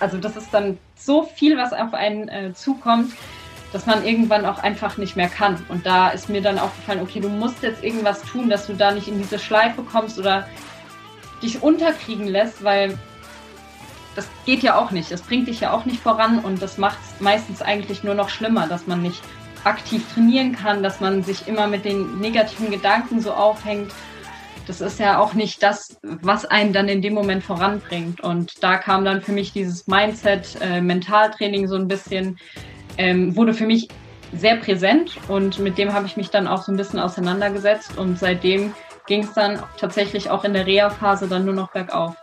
also das ist dann so viel, was auf einen äh, zukommt, dass man irgendwann auch einfach nicht mehr kann. Und da ist mir dann aufgefallen, okay, du musst jetzt irgendwas tun, dass du da nicht in diese Schleife kommst oder dich unterkriegen lässt, weil das geht ja auch nicht. Das bringt dich ja auch nicht voran und das macht es meistens eigentlich nur noch schlimmer, dass man nicht aktiv trainieren kann, dass man sich immer mit den negativen Gedanken so aufhängt. Das ist ja auch nicht das, was einen dann in dem Moment voranbringt. Und da kam dann für mich dieses Mindset, äh, Mentaltraining so ein bisschen, ähm, wurde für mich sehr präsent und mit dem habe ich mich dann auch so ein bisschen auseinandergesetzt und seitdem ging es dann tatsächlich auch in der Reha-Phase dann nur noch bergauf.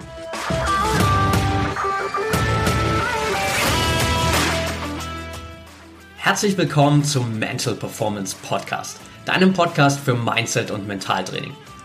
Herzlich willkommen zum Mental Performance Podcast, deinem Podcast für Mindset und Mentaltraining.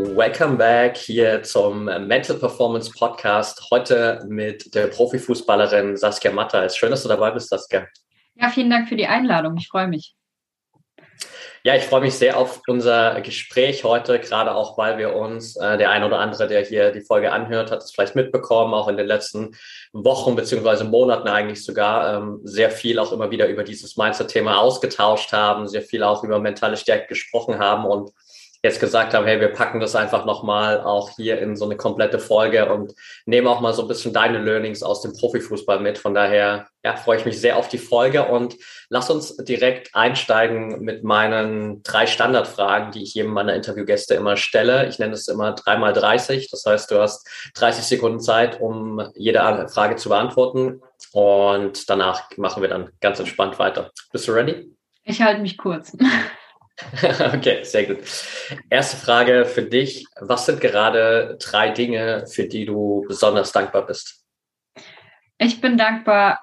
Welcome back hier zum Mental Performance Podcast. Heute mit der Profifußballerin Saskia Matter. Es ist schön, dass du dabei bist, Saskia. Ja, vielen Dank für die Einladung. Ich freue mich. Ja, ich freue mich sehr auf unser Gespräch heute, gerade auch, weil wir uns, äh, der ein oder andere, der hier die Folge anhört, hat es vielleicht mitbekommen, auch in den letzten Wochen beziehungsweise Monaten eigentlich sogar ähm, sehr viel auch immer wieder über dieses Mindset-Thema ausgetauscht haben, sehr viel auch über mentale Stärke gesprochen haben und jetzt gesagt haben, hey, wir packen das einfach nochmal auch hier in so eine komplette Folge und nehmen auch mal so ein bisschen deine Learnings aus dem Profifußball mit. Von daher ja, freue ich mich sehr auf die Folge und lass uns direkt einsteigen mit meinen drei Standardfragen, die ich jedem meiner Interviewgäste immer stelle. Ich nenne es immer dreimal 30. Das heißt, du hast 30 Sekunden Zeit, um jede Frage zu beantworten. Und danach machen wir dann ganz entspannt weiter. Bist du ready? Ich halte mich kurz. Okay, sehr gut. Erste Frage für dich. Was sind gerade drei Dinge, für die du besonders dankbar bist? Ich bin dankbar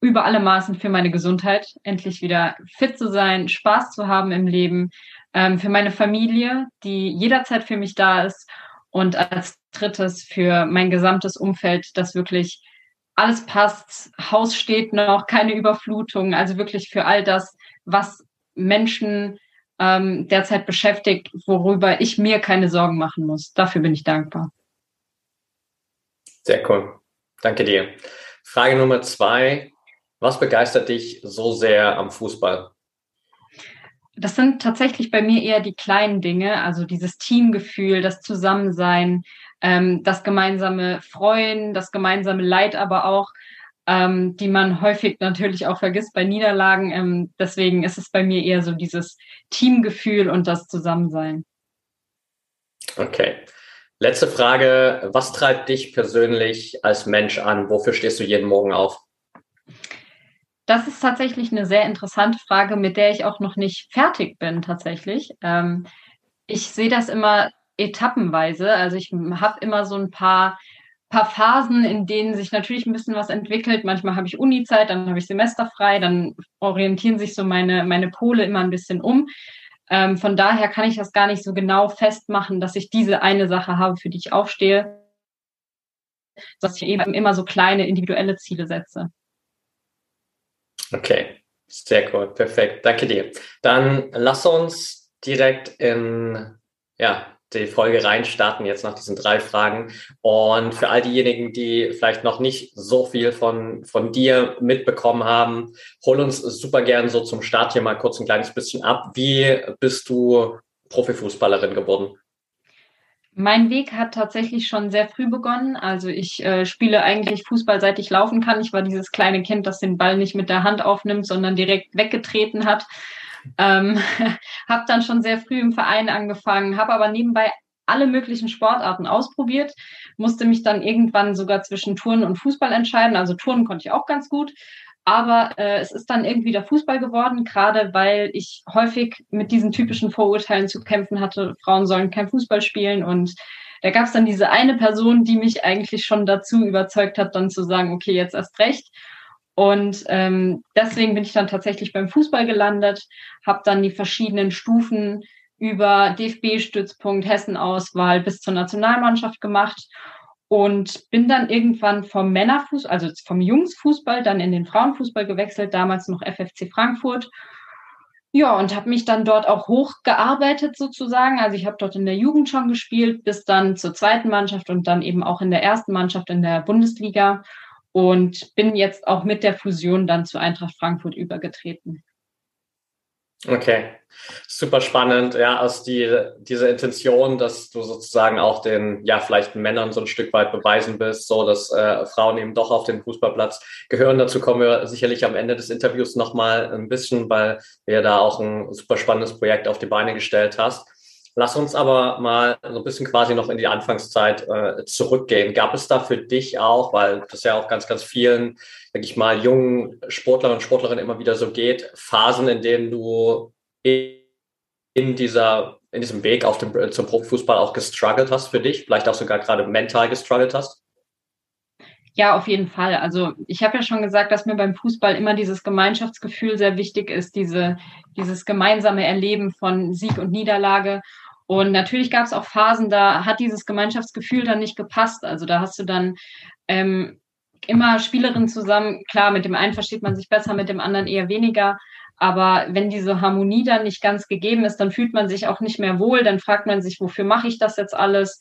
über alle Maßen für meine Gesundheit, endlich wieder fit zu sein, Spaß zu haben im Leben, ähm, für meine Familie, die jederzeit für mich da ist und als drittes für mein gesamtes Umfeld, dass wirklich alles passt, Haus steht noch, keine Überflutung, also wirklich für all das, was Menschen ähm, derzeit beschäftigt, worüber ich mir keine Sorgen machen muss. Dafür bin ich dankbar. Sehr cool. Danke dir. Frage Nummer zwei. Was begeistert dich so sehr am Fußball? Das sind tatsächlich bei mir eher die kleinen Dinge, also dieses Teamgefühl, das Zusammensein, ähm, das gemeinsame Freuen, das gemeinsame Leid, aber auch ähm, die man häufig natürlich auch vergisst bei Niederlagen. Ähm, deswegen ist es bei mir eher so dieses Teamgefühl und das Zusammensein. Okay. Letzte Frage. Was treibt dich persönlich als Mensch an? Wofür stehst du jeden Morgen auf? Das ist tatsächlich eine sehr interessante Frage, mit der ich auch noch nicht fertig bin tatsächlich. Ähm, ich sehe das immer etappenweise. Also ich habe immer so ein paar paar Phasen, in denen sich natürlich ein bisschen was entwickelt. Manchmal habe ich Uni-Zeit, dann habe ich semesterfrei, dann orientieren sich so meine, meine Pole immer ein bisschen um. Ähm, von daher kann ich das gar nicht so genau festmachen, dass ich diese eine Sache habe, für die ich aufstehe, dass ich eben immer so kleine individuelle Ziele setze. Okay, sehr cool, perfekt. Danke dir. Dann lass uns direkt in ja, die Folge reinstarten, jetzt nach diesen drei Fragen. Und für all diejenigen, die vielleicht noch nicht so viel von, von dir mitbekommen haben, hol uns super gern so zum Start hier mal kurz ein kleines bisschen ab. Wie bist du Profifußballerin geworden? Mein Weg hat tatsächlich schon sehr früh begonnen. Also ich äh, spiele eigentlich Fußball, seit ich laufen kann. Ich war dieses kleine Kind, das den Ball nicht mit der Hand aufnimmt, sondern direkt weggetreten hat. Ähm, habe dann schon sehr früh im Verein angefangen, habe aber nebenbei alle möglichen Sportarten ausprobiert, musste mich dann irgendwann sogar zwischen Turnen und Fußball entscheiden. Also Turnen konnte ich auch ganz gut. Aber äh, es ist dann irgendwie der Fußball geworden, gerade weil ich häufig mit diesen typischen Vorurteilen zu kämpfen hatte, Frauen sollen kein Fußball spielen. Und da gab es dann diese eine Person, die mich eigentlich schon dazu überzeugt hat, dann zu sagen, okay, jetzt erst recht. Und ähm, deswegen bin ich dann tatsächlich beim Fußball gelandet, habe dann die verschiedenen Stufen über DFB-Stützpunkt, Hessen-Auswahl bis zur Nationalmannschaft gemacht und bin dann irgendwann vom Männerfußball, also vom Jungsfußball, dann in den Frauenfußball gewechselt, damals noch FFC Frankfurt. Ja, und habe mich dann dort auch hochgearbeitet sozusagen. Also ich habe dort in der Jugend schon gespielt, bis dann zur zweiten Mannschaft und dann eben auch in der ersten Mannschaft in der Bundesliga und bin jetzt auch mit der Fusion dann zu Eintracht Frankfurt übergetreten. Okay, super spannend. Ja, also die, diese Intention, dass du sozusagen auch den, ja, vielleicht Männern so ein Stück weit beweisen bist, so dass äh, Frauen eben doch auf den Fußballplatz gehören. Dazu kommen wir sicherlich am Ende des Interviews nochmal ein bisschen, weil wir da auch ein super spannendes Projekt auf die Beine gestellt hast. Lass uns aber mal so ein bisschen quasi noch in die Anfangszeit äh, zurückgehen. Gab es da für dich auch, weil das ja auch ganz, ganz vielen, denke ich mal, jungen Sportlern und Sportlerinnen immer wieder so geht, Phasen, in denen du in dieser, in diesem Weg auf dem, zum Profifußball auch gestruggelt hast für dich, vielleicht auch sogar gerade mental gestruggelt hast? Ja, auf jeden Fall. Also ich habe ja schon gesagt, dass mir beim Fußball immer dieses Gemeinschaftsgefühl sehr wichtig ist, diese, dieses gemeinsame Erleben von Sieg und Niederlage. Und natürlich gab es auch Phasen, da hat dieses Gemeinschaftsgefühl dann nicht gepasst. Also da hast du dann ähm, immer Spielerinnen zusammen. Klar, mit dem einen versteht man sich besser, mit dem anderen eher weniger. Aber wenn diese Harmonie dann nicht ganz gegeben ist, dann fühlt man sich auch nicht mehr wohl. Dann fragt man sich, wofür mache ich das jetzt alles?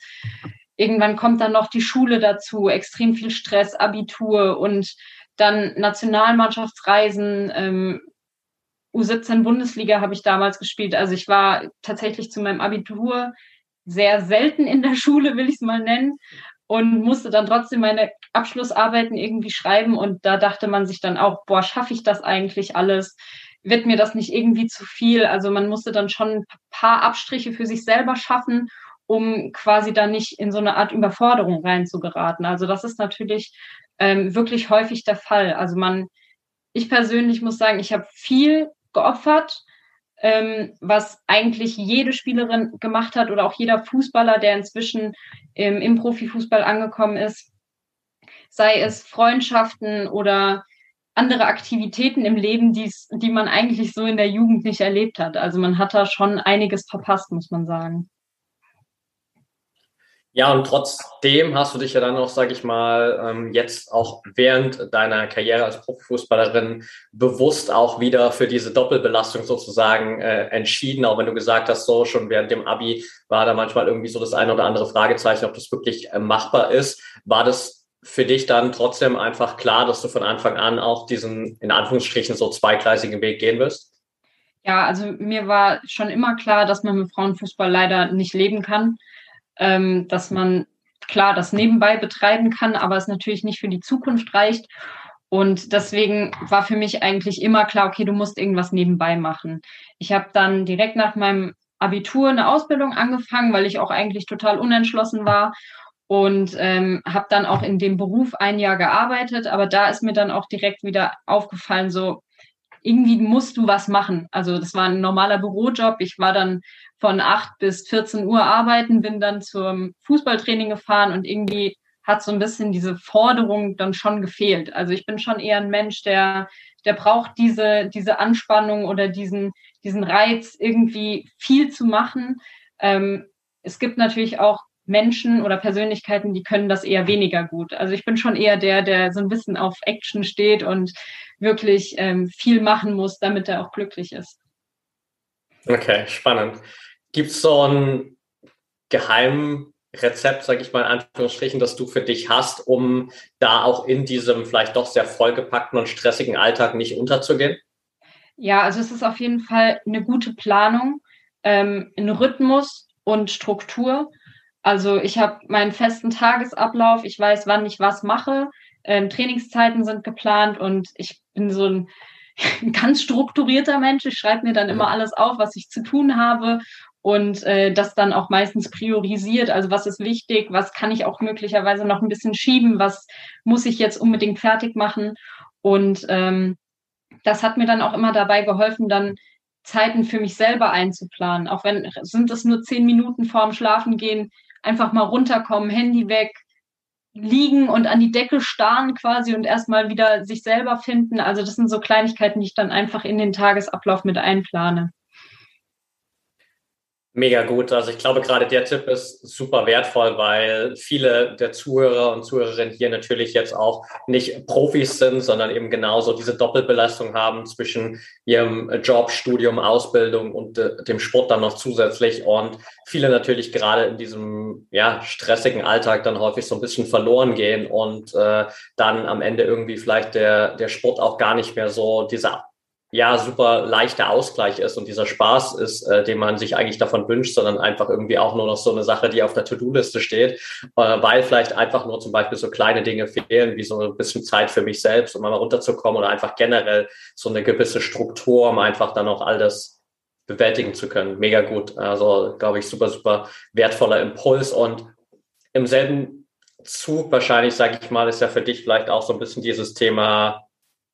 Irgendwann kommt dann noch die Schule dazu, extrem viel Stress, Abitur und dann Nationalmannschaftsreisen, ähm, U17 Bundesliga habe ich damals gespielt. Also ich war tatsächlich zu meinem Abitur sehr selten in der Schule, will ich es mal nennen, und musste dann trotzdem meine Abschlussarbeiten irgendwie schreiben. Und da dachte man sich dann auch, boah, schaffe ich das eigentlich alles? Wird mir das nicht irgendwie zu viel? Also man musste dann schon ein paar Abstriche für sich selber schaffen, um quasi da nicht in so eine Art Überforderung reinzugeraten. Also das ist natürlich ähm, wirklich häufig der Fall. Also man, ich persönlich muss sagen, ich habe viel geopfert, ähm, was eigentlich jede Spielerin gemacht hat oder auch jeder Fußballer, der inzwischen ähm, im Profifußball angekommen ist, sei es Freundschaften oder andere Aktivitäten im Leben, die's, die man eigentlich so in der Jugend nicht erlebt hat. Also man hat da schon einiges verpasst, muss man sagen. Ja, und trotzdem hast du dich ja dann auch, sage ich mal, ähm, jetzt auch während deiner Karriere als Profifußballerin bewusst auch wieder für diese Doppelbelastung sozusagen äh, entschieden, auch wenn du gesagt hast, so schon während dem Abi war da manchmal irgendwie so das eine oder andere Fragezeichen, ob das wirklich äh, machbar ist. War das für dich dann trotzdem einfach klar, dass du von Anfang an auch diesen, in Anführungsstrichen, so zweigleisigen Weg gehen wirst? Ja, also mir war schon immer klar, dass man mit Frauenfußball leider nicht leben kann ähm, dass man klar das nebenbei betreiben kann, aber es natürlich nicht für die Zukunft reicht. Und deswegen war für mich eigentlich immer klar, okay, du musst irgendwas nebenbei machen. Ich habe dann direkt nach meinem Abitur eine Ausbildung angefangen, weil ich auch eigentlich total unentschlossen war und ähm, habe dann auch in dem Beruf ein Jahr gearbeitet. Aber da ist mir dann auch direkt wieder aufgefallen, so irgendwie musst du was machen. Also das war ein normaler Bürojob. Ich war dann von acht bis 14 Uhr arbeiten, bin dann zum Fußballtraining gefahren und irgendwie hat so ein bisschen diese Forderung dann schon gefehlt. Also ich bin schon eher ein Mensch, der, der braucht diese, diese Anspannung oder diesen, diesen Reiz, irgendwie viel zu machen. Ähm, es gibt natürlich auch Menschen oder Persönlichkeiten, die können das eher weniger gut. Also ich bin schon eher der, der so ein bisschen auf Action steht und wirklich ähm, viel machen muss, damit er auch glücklich ist. Okay, spannend. Gibt es so ein Geheimrezept, sage ich mal in Anführungsstrichen, das du für dich hast, um da auch in diesem vielleicht doch sehr vollgepackten und stressigen Alltag nicht unterzugehen? Ja, also es ist auf jeden Fall eine gute Planung, ähm, ein Rhythmus und Struktur. Also ich habe meinen festen Tagesablauf, ich weiß, wann ich was mache, ähm, Trainingszeiten sind geplant und ich bin so ein ganz strukturierter Mensch. Ich schreibe mir dann immer alles auf, was ich zu tun habe und äh, das dann auch meistens priorisiert. Also was ist wichtig, was kann ich auch möglicherweise noch ein bisschen schieben, was muss ich jetzt unbedingt fertig machen. Und ähm, das hat mir dann auch immer dabei geholfen, dann Zeiten für mich selber einzuplanen. Auch wenn sind es nur zehn Minuten vorm Schlafengehen, einfach mal runterkommen, Handy weg, liegen und an die Decke starren quasi und erstmal wieder sich selber finden. Also das sind so Kleinigkeiten, die ich dann einfach in den Tagesablauf mit einplane. Mega gut. Also ich glaube, gerade der Tipp ist super wertvoll, weil viele der Zuhörer und Zuhörerinnen hier natürlich jetzt auch nicht Profis sind, sondern eben genauso diese Doppelbelastung haben zwischen ihrem Job, Studium, Ausbildung und äh, dem Sport dann noch zusätzlich. Und viele natürlich gerade in diesem ja, stressigen Alltag dann häufig so ein bisschen verloren gehen und äh, dann am Ende irgendwie vielleicht der, der Sport auch gar nicht mehr so diese ja super leichter Ausgleich ist und dieser Spaß ist, äh, den man sich eigentlich davon wünscht, sondern einfach irgendwie auch nur noch so eine Sache, die auf der To-Do-Liste steht, äh, weil vielleicht einfach nur zum Beispiel so kleine Dinge fehlen, wie so ein bisschen Zeit für mich selbst, um mal runterzukommen oder einfach generell so eine gewisse Struktur, um einfach dann auch all das bewältigen zu können. Mega gut. Also glaube ich super, super wertvoller Impuls und im selben Zug wahrscheinlich, sage ich mal, ist ja für dich vielleicht auch so ein bisschen dieses Thema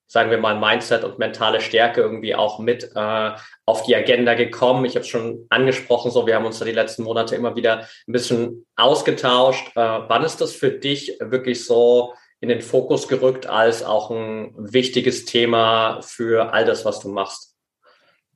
sagen wir mal, Mindset und mentale Stärke irgendwie auch mit äh, auf die Agenda gekommen. Ich habe es schon angesprochen, so wir haben uns da die letzten Monate immer wieder ein bisschen ausgetauscht. Äh, wann ist das für dich wirklich so in den Fokus gerückt als auch ein wichtiges Thema für all das, was du machst?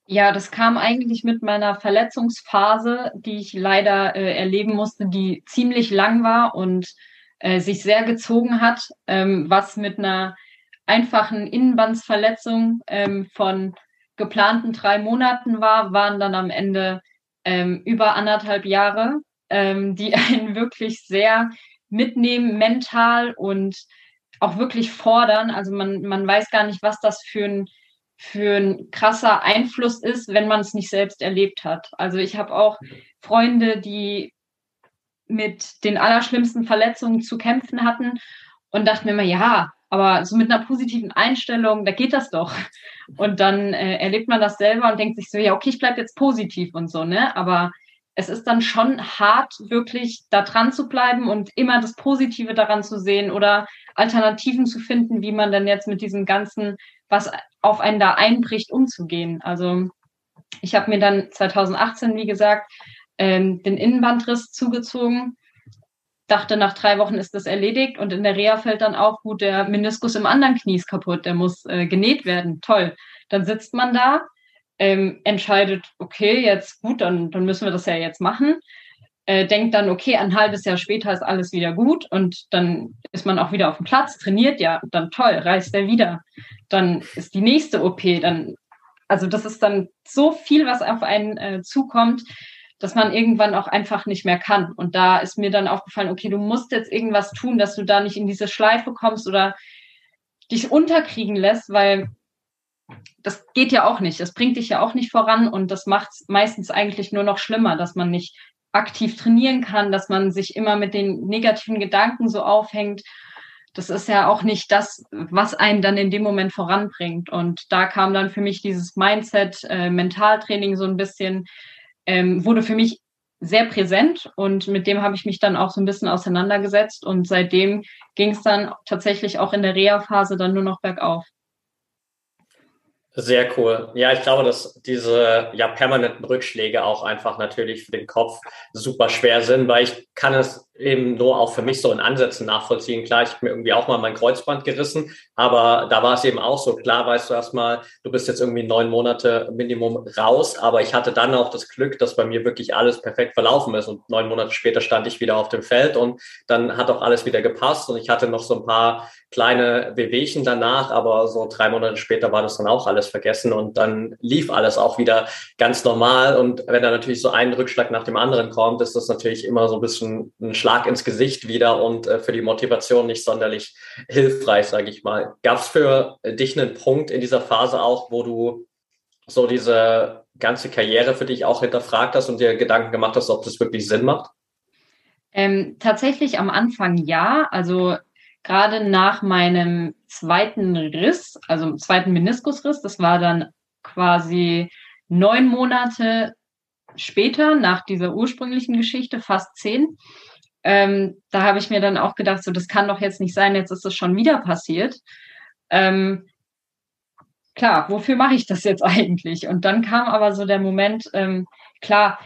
Ja, das kam eigentlich mit meiner Verletzungsphase, die ich leider äh, erleben musste, die ziemlich lang war und äh, sich sehr gezogen hat, ähm, was mit einer einfachen Innenbandsverletzung ähm, von geplanten drei Monaten war, waren dann am Ende ähm, über anderthalb Jahre, ähm, die einen wirklich sehr mitnehmen, mental und auch wirklich fordern. Also man, man weiß gar nicht, was das für ein, für ein krasser Einfluss ist, wenn man es nicht selbst erlebt hat. Also ich habe auch Freunde, die mit den allerschlimmsten Verletzungen zu kämpfen hatten und dachte mir immer, ja, aber so mit einer positiven Einstellung, da geht das doch. Und dann äh, erlebt man das selber und denkt sich so, ja, okay, ich bleib jetzt positiv und so, ne? Aber es ist dann schon hart, wirklich da dran zu bleiben und immer das Positive daran zu sehen oder Alternativen zu finden, wie man denn jetzt mit diesem ganzen, was auf einen da einbricht, umzugehen. Also ich habe mir dann 2018, wie gesagt, ähm, den Innenbandriss zugezogen dachte, nach drei Wochen ist das erledigt und in der Reha fällt dann auch, gut, der Meniskus im anderen Knie ist kaputt, der muss äh, genäht werden. Toll. Dann sitzt man da, ähm, entscheidet, okay, jetzt gut, dann, dann müssen wir das ja jetzt machen. Äh, denkt dann, okay, ein halbes Jahr später ist alles wieder gut und dann ist man auch wieder auf dem Platz, trainiert, ja, dann toll, reist er wieder. Dann ist die nächste OP, dann, also das ist dann so viel, was auf einen äh, zukommt dass man irgendwann auch einfach nicht mehr kann. Und da ist mir dann aufgefallen, okay, du musst jetzt irgendwas tun, dass du da nicht in diese Schleife kommst oder dich unterkriegen lässt, weil das geht ja auch nicht. Das bringt dich ja auch nicht voran und das macht es meistens eigentlich nur noch schlimmer, dass man nicht aktiv trainieren kann, dass man sich immer mit den negativen Gedanken so aufhängt. Das ist ja auch nicht das, was einen dann in dem Moment voranbringt. Und da kam dann für mich dieses Mindset, äh, Mentaltraining so ein bisschen ähm, wurde für mich sehr präsent und mit dem habe ich mich dann auch so ein bisschen auseinandergesetzt und seitdem ging es dann tatsächlich auch in der Reha-Phase dann nur noch bergauf. Sehr cool. Ja, ich glaube, dass diese ja permanenten Rückschläge auch einfach natürlich für den Kopf super schwer sind, weil ich kann es eben nur auch für mich so in Ansätzen nachvollziehen. Klar, ich habe mir irgendwie auch mal mein Kreuzband gerissen, aber da war es eben auch so. Klar weißt du erstmal, du bist jetzt irgendwie neun Monate Minimum raus, aber ich hatte dann auch das Glück, dass bei mir wirklich alles perfekt verlaufen ist und neun Monate später stand ich wieder auf dem Feld und dann hat auch alles wieder gepasst und ich hatte noch so ein paar kleine Wehwehchen danach, aber so drei Monate später war das dann auch alles vergessen und dann lief alles auch wieder ganz normal und wenn da natürlich so ein Rückschlag nach dem anderen kommt, ist das natürlich immer so ein bisschen ein Schlag ins Gesicht wieder und äh, für die Motivation nicht sonderlich hilfreich, sage ich mal. Gab es für dich einen Punkt in dieser Phase auch, wo du so diese ganze Karriere für dich auch hinterfragt hast und dir Gedanken gemacht hast, ob das wirklich Sinn macht? Ähm, tatsächlich am Anfang ja. Also gerade nach meinem zweiten Riss, also zweiten Meniskusriss, das war dann quasi neun Monate später nach dieser ursprünglichen Geschichte, fast zehn. Ähm, da habe ich mir dann auch gedacht, so das kann doch jetzt nicht sein, jetzt ist das schon wieder passiert. Ähm, klar, wofür mache ich das jetzt eigentlich? Und dann kam aber so der Moment, ähm, klar,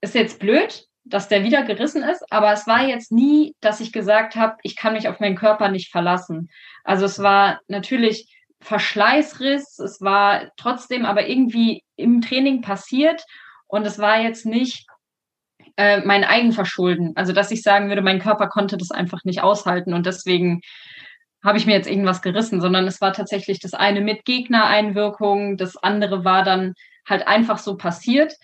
ist jetzt blöd, dass der wieder gerissen ist, aber es war jetzt nie, dass ich gesagt habe, ich kann mich auf meinen Körper nicht verlassen. Also es war natürlich Verschleißriss, es war trotzdem aber irgendwie im Training passiert und es war jetzt nicht äh, mein Eigenverschulden. Also dass ich sagen würde, mein Körper konnte das einfach nicht aushalten und deswegen habe ich mir jetzt irgendwas gerissen, sondern es war tatsächlich das eine mit Gegnereinwirkung, das andere war dann halt einfach so passiert.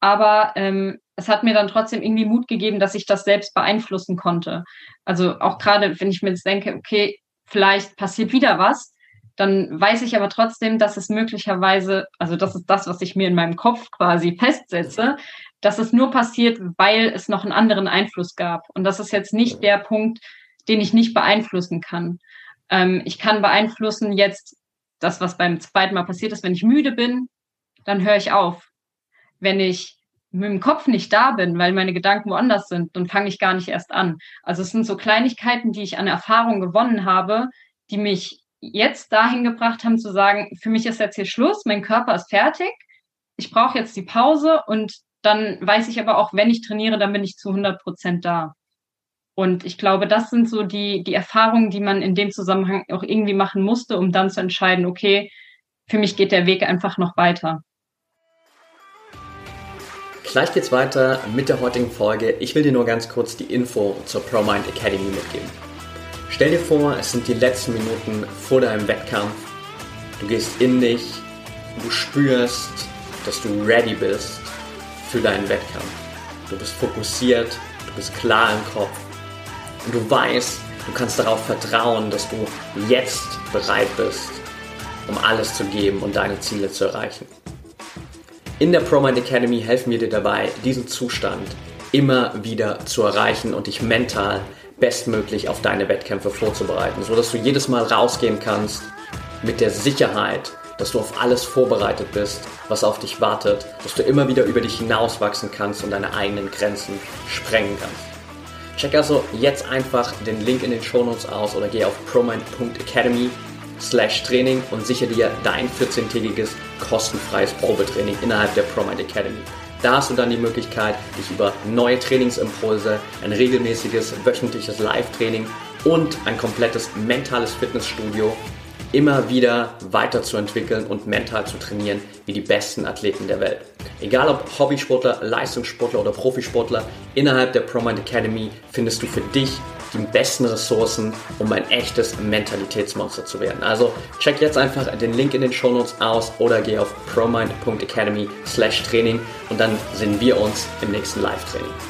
Aber ähm, es hat mir dann trotzdem irgendwie Mut gegeben, dass ich das selbst beeinflussen konnte. Also auch gerade, wenn ich mir jetzt denke, okay, vielleicht passiert wieder was, dann weiß ich aber trotzdem, dass es möglicherweise, also das ist das, was ich mir in meinem Kopf quasi festsetze, dass es nur passiert, weil es noch einen anderen Einfluss gab. Und das ist jetzt nicht der Punkt, den ich nicht beeinflussen kann. Ähm, ich kann beeinflussen jetzt das, was beim zweiten Mal passiert ist, wenn ich müde bin, dann höre ich auf. Wenn ich mit dem Kopf nicht da bin, weil meine Gedanken woanders sind, dann fange ich gar nicht erst an. Also es sind so Kleinigkeiten, die ich an Erfahrung gewonnen habe, die mich jetzt dahin gebracht haben zu sagen, für mich ist jetzt hier Schluss, mein Körper ist fertig, ich brauche jetzt die Pause und dann weiß ich aber auch, wenn ich trainiere, dann bin ich zu 100 Prozent da. Und ich glaube, das sind so die, die Erfahrungen, die man in dem Zusammenhang auch irgendwie machen musste, um dann zu entscheiden, okay, für mich geht der Weg einfach noch weiter. Gleich geht's weiter mit der heutigen Folge. Ich will dir nur ganz kurz die Info zur ProMind Academy mitgeben. Stell dir vor, es sind die letzten Minuten vor deinem Wettkampf. Du gehst in dich, du spürst, dass du ready bist für deinen Wettkampf. Du bist fokussiert, du bist klar im Kopf und du weißt, du kannst darauf vertrauen, dass du jetzt bereit bist, um alles zu geben und deine Ziele zu erreichen. In der ProMind Academy helfen wir dir dabei, diesen Zustand immer wieder zu erreichen und dich mental bestmöglich auf deine Wettkämpfe vorzubereiten, sodass du jedes Mal rausgehen kannst mit der Sicherheit, dass du auf alles vorbereitet bist, was auf dich wartet, dass du immer wieder über dich hinauswachsen kannst und deine eigenen Grenzen sprengen kannst. Check also jetzt einfach den Link in den Shownotes aus oder geh auf promind.academy slash Training und sichere dir dein 14-tägiges kostenfreies Probetraining innerhalb der ProMind Academy. Da hast du dann die Möglichkeit, dich über neue Trainingsimpulse, ein regelmäßiges wöchentliches Live-Training und ein komplettes mentales Fitnessstudio immer wieder weiterzuentwickeln und mental zu trainieren wie die besten Athleten der Welt. Egal ob Hobbysportler, Leistungssportler oder Profisportler, innerhalb der ProMind Academy findest du für dich die besten Ressourcen, um ein echtes Mentalitätsmonster zu werden. Also check jetzt einfach den Link in den Show Notes aus oder geh auf promind.academy slash Training und dann sehen wir uns im nächsten Live-Training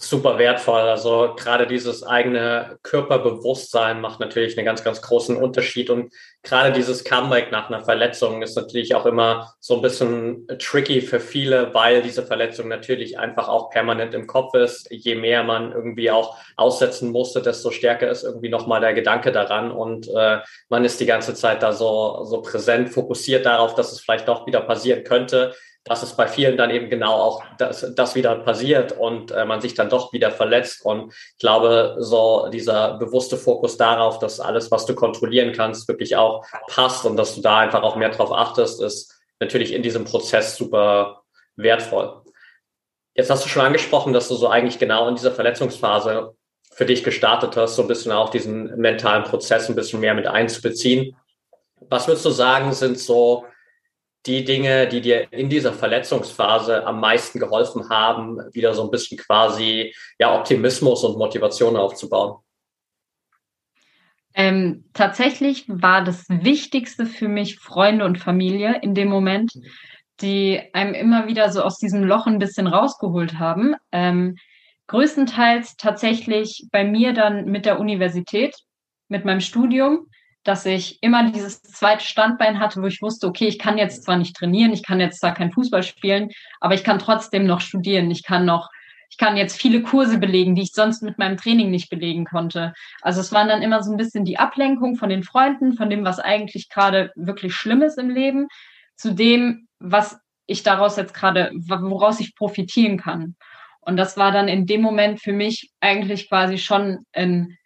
super wertvoll. Also gerade dieses eigene Körperbewusstsein macht natürlich einen ganz, ganz großen Unterschied. Und gerade dieses Comeback nach einer Verletzung ist natürlich auch immer so ein bisschen tricky für viele, weil diese Verletzung natürlich einfach auch permanent im Kopf ist. Je mehr man irgendwie auch aussetzen musste, desto stärker ist irgendwie nochmal der Gedanke daran. Und äh, man ist die ganze Zeit da so, so präsent, fokussiert darauf, dass es vielleicht doch wieder passieren könnte dass es bei vielen dann eben genau auch das, das wieder passiert und äh, man sich dann doch wieder verletzt. Und ich glaube, so dieser bewusste Fokus darauf, dass alles, was du kontrollieren kannst, wirklich auch passt und dass du da einfach auch mehr drauf achtest, ist natürlich in diesem Prozess super wertvoll. Jetzt hast du schon angesprochen, dass du so eigentlich genau in dieser Verletzungsphase für dich gestartet hast, so ein bisschen auch diesen mentalen Prozess ein bisschen mehr mit einzubeziehen. Was würdest du sagen, sind so die Dinge, die dir in dieser Verletzungsphase am meisten geholfen haben, wieder so ein bisschen quasi ja, Optimismus und Motivation aufzubauen? Ähm, tatsächlich war das Wichtigste für mich Freunde und Familie in dem Moment, die einem immer wieder so aus diesem Loch ein bisschen rausgeholt haben. Ähm, größtenteils tatsächlich bei mir dann mit der Universität, mit meinem Studium dass ich immer dieses zweite Standbein hatte, wo ich wusste, okay, ich kann jetzt zwar nicht trainieren, ich kann jetzt zwar kein Fußball spielen, aber ich kann trotzdem noch studieren. Ich kann noch, ich kann jetzt viele Kurse belegen, die ich sonst mit meinem Training nicht belegen konnte. Also es waren dann immer so ein bisschen die Ablenkung von den Freunden, von dem, was eigentlich gerade wirklich schlimm ist im Leben, zu dem, was ich daraus jetzt gerade, woraus ich profitieren kann. Und das war dann in dem Moment für mich eigentlich quasi schon ein,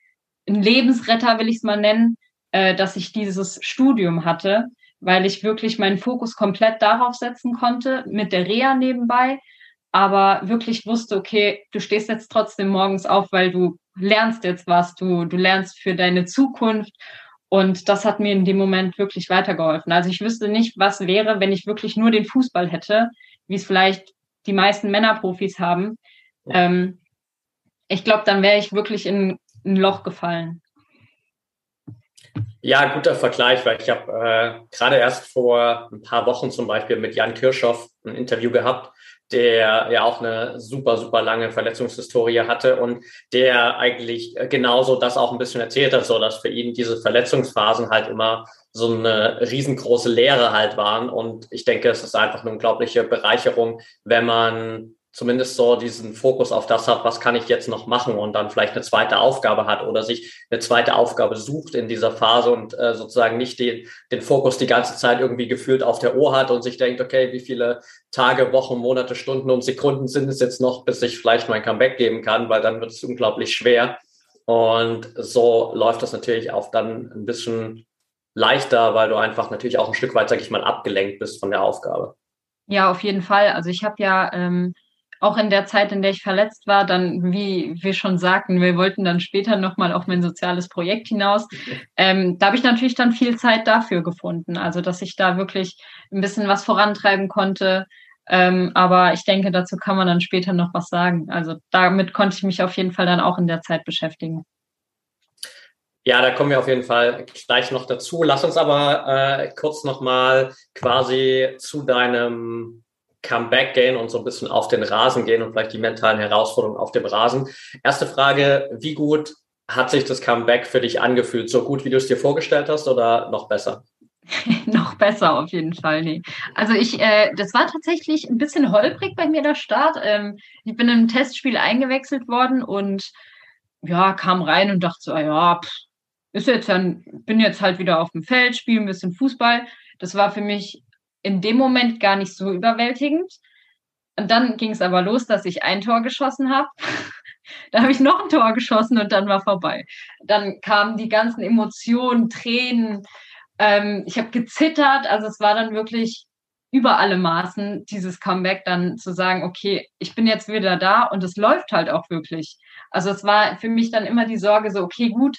ein Lebensretter, will ich es mal nennen, äh, dass ich dieses Studium hatte, weil ich wirklich meinen Fokus komplett darauf setzen konnte, mit der Reha nebenbei aber wirklich wusste, okay, du stehst jetzt trotzdem morgens auf, weil du lernst jetzt was, du, du lernst für deine Zukunft. Und das hat mir in dem Moment wirklich weitergeholfen. Also ich wüsste nicht, was wäre, wenn ich wirklich nur den Fußball hätte, wie es vielleicht die meisten Männerprofis haben. Ähm, ich glaube, dann wäre ich wirklich in ein Loch gefallen. Ja, guter Vergleich, weil ich habe äh, gerade erst vor ein paar Wochen zum Beispiel mit Jan Kirschhoff ein Interview gehabt, der ja auch eine super, super lange Verletzungshistorie hatte und der eigentlich genauso das auch ein bisschen erzählt hat, so dass für ihn diese Verletzungsphasen halt immer so eine riesengroße Lehre halt waren. Und ich denke, es ist einfach eine unglaubliche Bereicherung, wenn man zumindest so diesen Fokus auf das hat, was kann ich jetzt noch machen und dann vielleicht eine zweite Aufgabe hat oder sich eine zweite Aufgabe sucht in dieser Phase und äh, sozusagen nicht den, den Fokus die ganze Zeit irgendwie gefühlt auf der Uhr hat und sich denkt, okay, wie viele Tage, Wochen, Monate, Stunden und Sekunden sind es jetzt noch, bis ich vielleicht mein Comeback geben kann, weil dann wird es unglaublich schwer. Und so läuft das natürlich auch dann ein bisschen leichter, weil du einfach natürlich auch ein Stück weit, sag ich mal, abgelenkt bist von der Aufgabe. Ja, auf jeden Fall. Also ich habe ja ähm, auch in der Zeit, in der ich verletzt war, dann, wie wir schon sagten, wir wollten dann später nochmal auf mein soziales Projekt hinaus. Ähm, da habe ich natürlich dann viel Zeit dafür gefunden. Also, dass ich da wirklich ein bisschen was vorantreiben konnte. Ähm, aber ich denke, dazu kann man dann später noch was sagen. Also damit konnte ich mich auf jeden Fall dann auch in der Zeit beschäftigen. Ja, da kommen wir auf jeden Fall gleich noch dazu. Lass uns aber äh, kurz nochmal quasi zu deinem Comeback gehen und so ein bisschen auf den Rasen gehen und vielleicht die mentalen Herausforderungen auf dem Rasen. Erste Frage, wie gut hat sich das Comeback für dich angefühlt? So gut, wie du es dir vorgestellt hast oder noch besser? noch besser auf jeden Fall, nee. Also ich, äh, das war tatsächlich ein bisschen holprig bei mir der Start. Ähm, ich bin im Testspiel eingewechselt worden und ja, kam rein und dachte so, ah ja, pff, ist jetzt dann, bin jetzt halt wieder auf dem Feld, spiele ein bisschen Fußball. Das war für mich in dem Moment gar nicht so überwältigend. Und dann ging es aber los, dass ich ein Tor geschossen habe. da habe ich noch ein Tor geschossen und dann war vorbei. Dann kamen die ganzen Emotionen, Tränen. Ähm, ich habe gezittert. Also es war dann wirklich über alle Maßen dieses Comeback dann zu sagen, okay, ich bin jetzt wieder da und es läuft halt auch wirklich. Also es war für mich dann immer die Sorge so, okay, gut,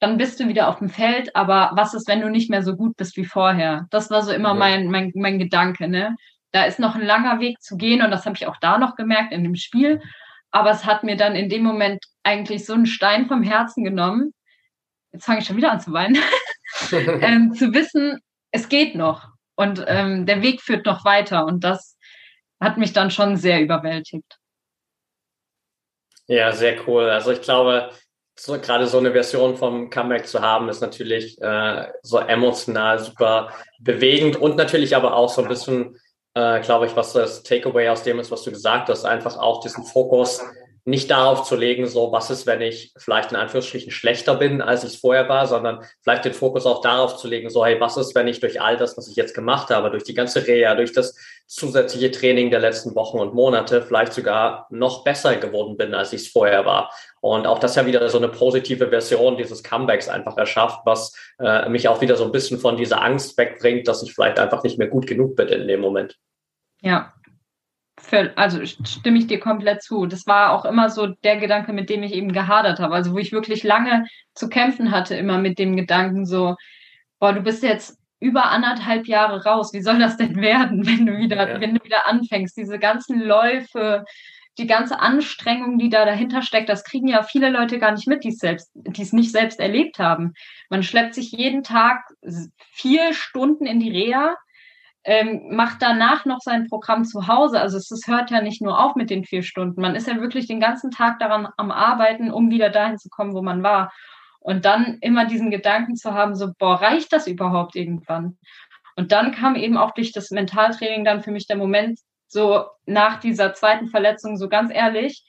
dann bist du wieder auf dem Feld, aber was ist, wenn du nicht mehr so gut bist wie vorher? Das war so immer ja. mein, mein, mein Gedanke, ne? Da ist noch ein langer Weg zu gehen und das habe ich auch da noch gemerkt in dem Spiel. Aber es hat mir dann in dem Moment eigentlich so einen Stein vom Herzen genommen. Jetzt fange ich schon wieder an zu weinen. ähm, zu wissen, es geht noch und ähm, der Weg führt noch weiter und das hat mich dann schon sehr überwältigt. Ja, sehr cool. Also ich glaube, so, gerade so eine Version vom Comeback zu haben, ist natürlich äh, so emotional super bewegend und natürlich aber auch so ein bisschen, äh, glaube ich, was das Takeaway aus dem ist, was du gesagt hast, einfach auch diesen Fokus nicht darauf zu legen, so was ist, wenn ich vielleicht in Anführungsstrichen schlechter bin, als ich es vorher war, sondern vielleicht den Fokus auch darauf zu legen, so hey, was ist, wenn ich durch all das, was ich jetzt gemacht habe, durch die ganze Reha, durch das zusätzliche Training der letzten Wochen und Monate vielleicht sogar noch besser geworden bin, als ich es vorher war. Und auch das ja wieder so eine positive Version dieses Comebacks einfach erschafft, was äh, mich auch wieder so ein bisschen von dieser Angst wegbringt, dass ich vielleicht einfach nicht mehr gut genug bin in dem Moment. Ja, also stimme ich dir komplett zu. Das war auch immer so der Gedanke, mit dem ich eben gehadert habe. Also wo ich wirklich lange zu kämpfen hatte, immer mit dem Gedanken so, boah, du bist jetzt über anderthalb Jahre raus. Wie soll das denn werden, wenn du wieder, ja. wenn du wieder anfängst? Diese ganzen Läufe, die ganze Anstrengung, die da dahinter steckt, das kriegen ja viele Leute gar nicht mit, die es selbst, die es nicht selbst erlebt haben. Man schleppt sich jeden Tag vier Stunden in die Reha ähm, macht danach noch sein Programm zu Hause. Also es, es hört ja nicht nur auf mit den vier Stunden. Man ist ja wirklich den ganzen Tag daran am Arbeiten, um wieder dahin zu kommen, wo man war. Und dann immer diesen Gedanken zu haben, so, boah, reicht das überhaupt irgendwann? Und dann kam eben auch durch das Mentaltraining dann für mich der Moment, so nach dieser zweiten Verletzung, so ganz ehrlich,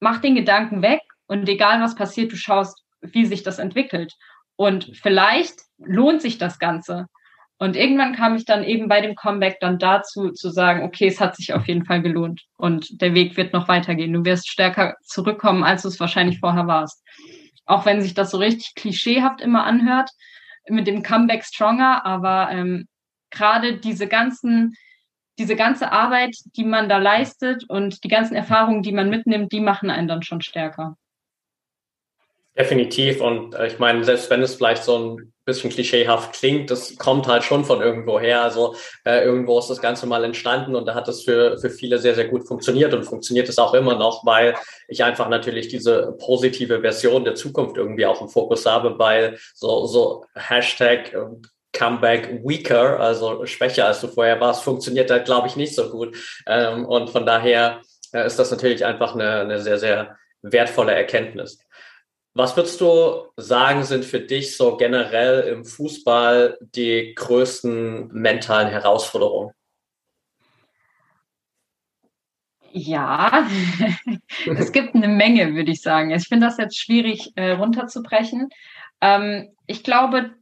mach den Gedanken weg und egal was passiert, du schaust, wie sich das entwickelt. Und vielleicht lohnt sich das Ganze. Und irgendwann kam ich dann eben bei dem Comeback dann dazu zu sagen, okay, es hat sich auf jeden Fall gelohnt und der Weg wird noch weitergehen. Du wirst stärker zurückkommen, als du es wahrscheinlich vorher warst. Auch wenn sich das so richtig klischeehaft immer anhört, mit dem Comeback stronger, aber ähm, gerade diese ganzen diese ganze Arbeit, die man da leistet und die ganzen Erfahrungen, die man mitnimmt, die machen einen dann schon stärker. Definitiv. Und äh, ich meine, selbst wenn es vielleicht so ein bisschen klischeehaft klingt, das kommt halt schon von irgendwo her. Also äh, irgendwo ist das Ganze mal entstanden und da hat es für, für viele sehr, sehr gut funktioniert und funktioniert es auch immer noch, weil ich einfach natürlich diese positive Version der Zukunft irgendwie auch im Fokus habe, weil so, so Hashtag ähm, Comeback weaker, also schwächer als du vorher warst, funktioniert da, glaube ich, nicht so gut. Ähm, und von daher äh, ist das natürlich einfach eine, eine sehr, sehr wertvolle Erkenntnis. Was würdest du sagen, sind für dich so generell im Fußball die größten mentalen Herausforderungen? Ja, es gibt eine Menge, würde ich sagen. Ich finde das jetzt schwierig äh, runterzubrechen. Ähm, ich glaube,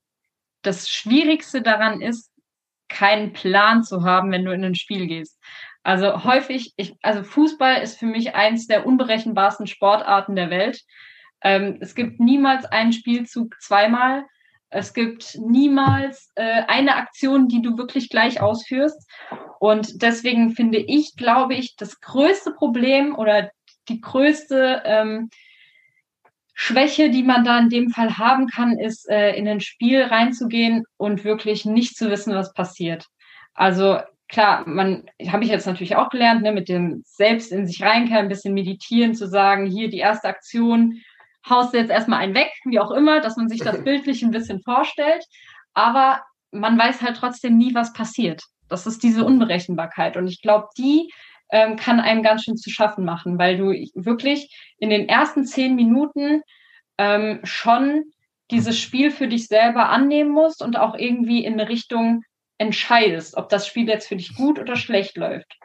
das Schwierigste daran ist, keinen Plan zu haben, wenn du in ein Spiel gehst. Also häufig, ich, also Fußball ist für mich eins der unberechenbarsten Sportarten der Welt. Ähm, es gibt niemals einen Spielzug zweimal. Es gibt niemals äh, eine Aktion, die du wirklich gleich ausführst. Und deswegen finde ich, glaube ich, das größte Problem oder die größte ähm, Schwäche, die man da in dem Fall haben kann, ist, äh, in ein Spiel reinzugehen und wirklich nicht zu wissen, was passiert. Also klar, man habe ich jetzt natürlich auch gelernt, ne, mit dem selbst in sich reinkehren, ein bisschen meditieren, zu sagen, hier die erste Aktion, haust du jetzt erstmal einen weg, wie auch immer, dass man sich das bildlich ein bisschen vorstellt. Aber man weiß halt trotzdem nie, was passiert. Das ist diese Unberechenbarkeit. Und ich glaube, die ähm, kann einem ganz schön zu schaffen machen, weil du wirklich in den ersten zehn Minuten ähm, schon dieses Spiel für dich selber annehmen musst und auch irgendwie in eine Richtung entscheidest, ob das Spiel jetzt für dich gut oder schlecht läuft.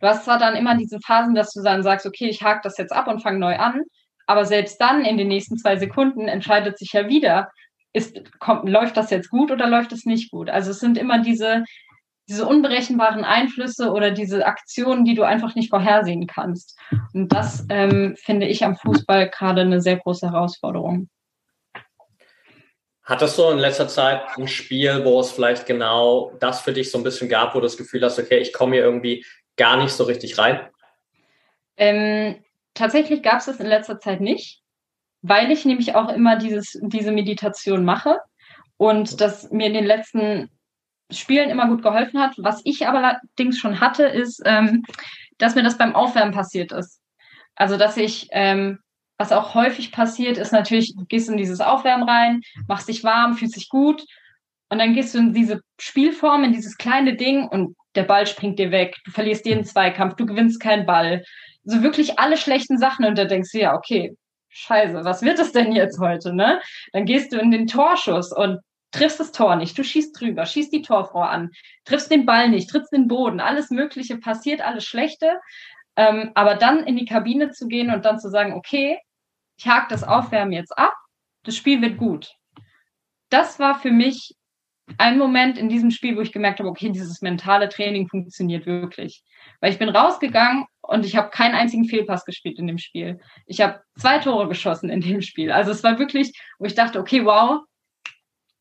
Du hast zwar dann immer diese Phasen, dass du dann sagst, okay, ich hake das jetzt ab und fange neu an, aber selbst dann in den nächsten zwei Sekunden entscheidet sich ja wieder, ist, kommt, läuft das jetzt gut oder läuft es nicht gut? Also es sind immer diese, diese unberechenbaren Einflüsse oder diese Aktionen, die du einfach nicht vorhersehen kannst. Und das ähm, finde ich am Fußball gerade eine sehr große Herausforderung. Hattest du in letzter Zeit ein Spiel, wo es vielleicht genau das für dich so ein bisschen gab, wo du das Gefühl hast, okay, ich komme hier irgendwie gar nicht so richtig rein? Ähm, tatsächlich gab es das in letzter Zeit nicht, weil ich nämlich auch immer dieses, diese Meditation mache und das mir in den letzten Spielen immer gut geholfen hat. Was ich aber allerdings schon hatte, ist, ähm, dass mir das beim Aufwärmen passiert ist. Also, dass ich, ähm, was auch häufig passiert, ist natürlich, du gehst in dieses Aufwärmen rein, machst dich warm, fühlst dich gut und dann gehst du in diese Spielform, in dieses kleine Ding und der Ball springt dir weg, du verlierst jeden Zweikampf, du gewinnst keinen Ball, so wirklich alle schlechten Sachen und da denkst du, ja, okay, scheiße, was wird es denn jetzt heute, ne? Dann gehst du in den Torschuss und triffst das Tor nicht, du schießt drüber, schießt die Torfrau an, triffst den Ball nicht, trittst den Boden, alles Mögliche passiert, alles Schlechte. Ähm, aber dann in die Kabine zu gehen und dann zu sagen, okay, ich hake das Aufwärmen jetzt ab, das Spiel wird gut. Das war für mich ein Moment in diesem Spiel, wo ich gemerkt habe, okay, dieses mentale Training funktioniert wirklich. Weil ich bin rausgegangen und ich habe keinen einzigen Fehlpass gespielt in dem Spiel. Ich habe zwei Tore geschossen in dem Spiel. Also es war wirklich, wo ich dachte, okay, wow,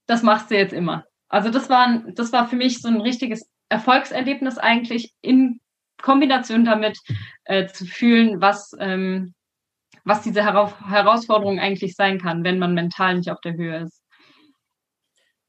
das machst du jetzt immer. Also das war, das war für mich so ein richtiges Erfolgserlebnis eigentlich in Kombination damit äh, zu fühlen, was, ähm, was diese Herausforderung eigentlich sein kann, wenn man mental nicht auf der Höhe ist.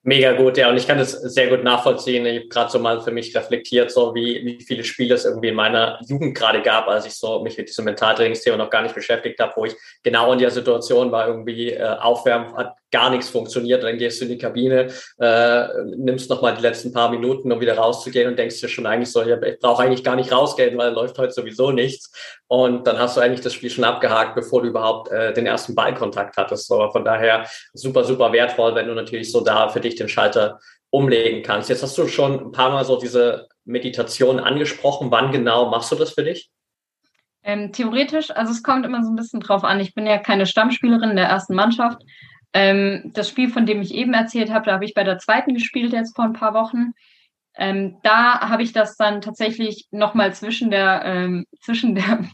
Mega gut, ja. Und ich kann das sehr gut nachvollziehen. Ich habe gerade so mal für mich reflektiert, so wie, wie viele Spiele es irgendwie in meiner Jugend gerade gab, als ich so mich mit diesem Mentaltrainingsthema noch gar nicht beschäftigt habe, wo ich genau in der Situation war, irgendwie äh, aufwärmen hat gar nichts funktioniert. Dann gehst du in die Kabine, äh, nimmst nochmal die letzten paar Minuten, um wieder rauszugehen und denkst dir schon eigentlich so, ich brauche eigentlich gar nicht rausgehen, weil läuft heute sowieso nichts. Und dann hast du eigentlich das Spiel schon abgehakt, bevor du überhaupt äh, den ersten Ballkontakt hattest. So, von daher super, super wertvoll, wenn du natürlich so da für dich den Schalter umlegen kannst. Jetzt hast du schon ein paar Mal so diese Meditation angesprochen. Wann genau machst du das für dich? Ähm, theoretisch, also es kommt immer so ein bisschen drauf an. Ich bin ja keine Stammspielerin der ersten Mannschaft. Ähm, das Spiel, von dem ich eben erzählt habe, da habe ich bei der zweiten gespielt jetzt vor ein paar Wochen. Ähm, da habe ich das dann tatsächlich nochmal zwischen der, ähm, zwischen der,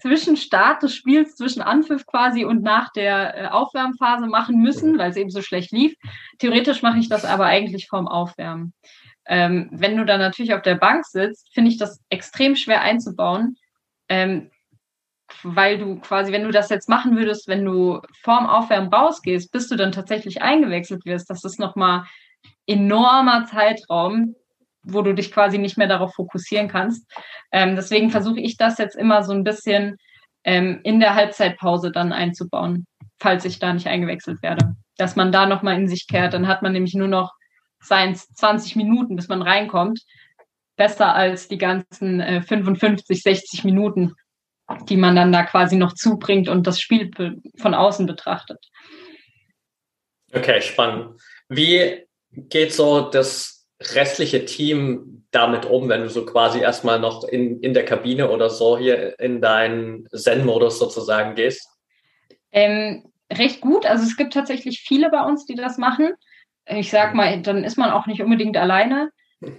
zwischen Start des Spiels, zwischen Anpfiff quasi und nach der äh, Aufwärmphase machen müssen, weil es eben so schlecht lief. Theoretisch mache ich das aber eigentlich vorm Aufwärmen. Ähm, wenn du dann natürlich auf der Bank sitzt, finde ich das extrem schwer einzubauen, ähm, weil du quasi, wenn du das jetzt machen würdest, wenn du vorm Aufwärmen rausgehst, bis du dann tatsächlich eingewechselt wirst, das ist nochmal enormer Zeitraum, wo du dich quasi nicht mehr darauf fokussieren kannst. Ähm, deswegen versuche ich das jetzt immer so ein bisschen ähm, in der Halbzeitpause dann einzubauen, falls ich da nicht eingewechselt werde. Dass man da nochmal in sich kehrt, dann hat man nämlich nur noch seien 20 Minuten, bis man reinkommt. Besser als die ganzen äh, 55, 60 Minuten, die man dann da quasi noch zubringt und das Spiel von außen betrachtet. Okay, spannend. Wie geht so das restliche Team damit um, wenn du so quasi erstmal noch in, in der Kabine oder so hier in deinen Zen-Modus sozusagen gehst? Ähm, recht gut. Also es gibt tatsächlich viele bei uns, die das machen. Ich sag mal, dann ist man auch nicht unbedingt alleine.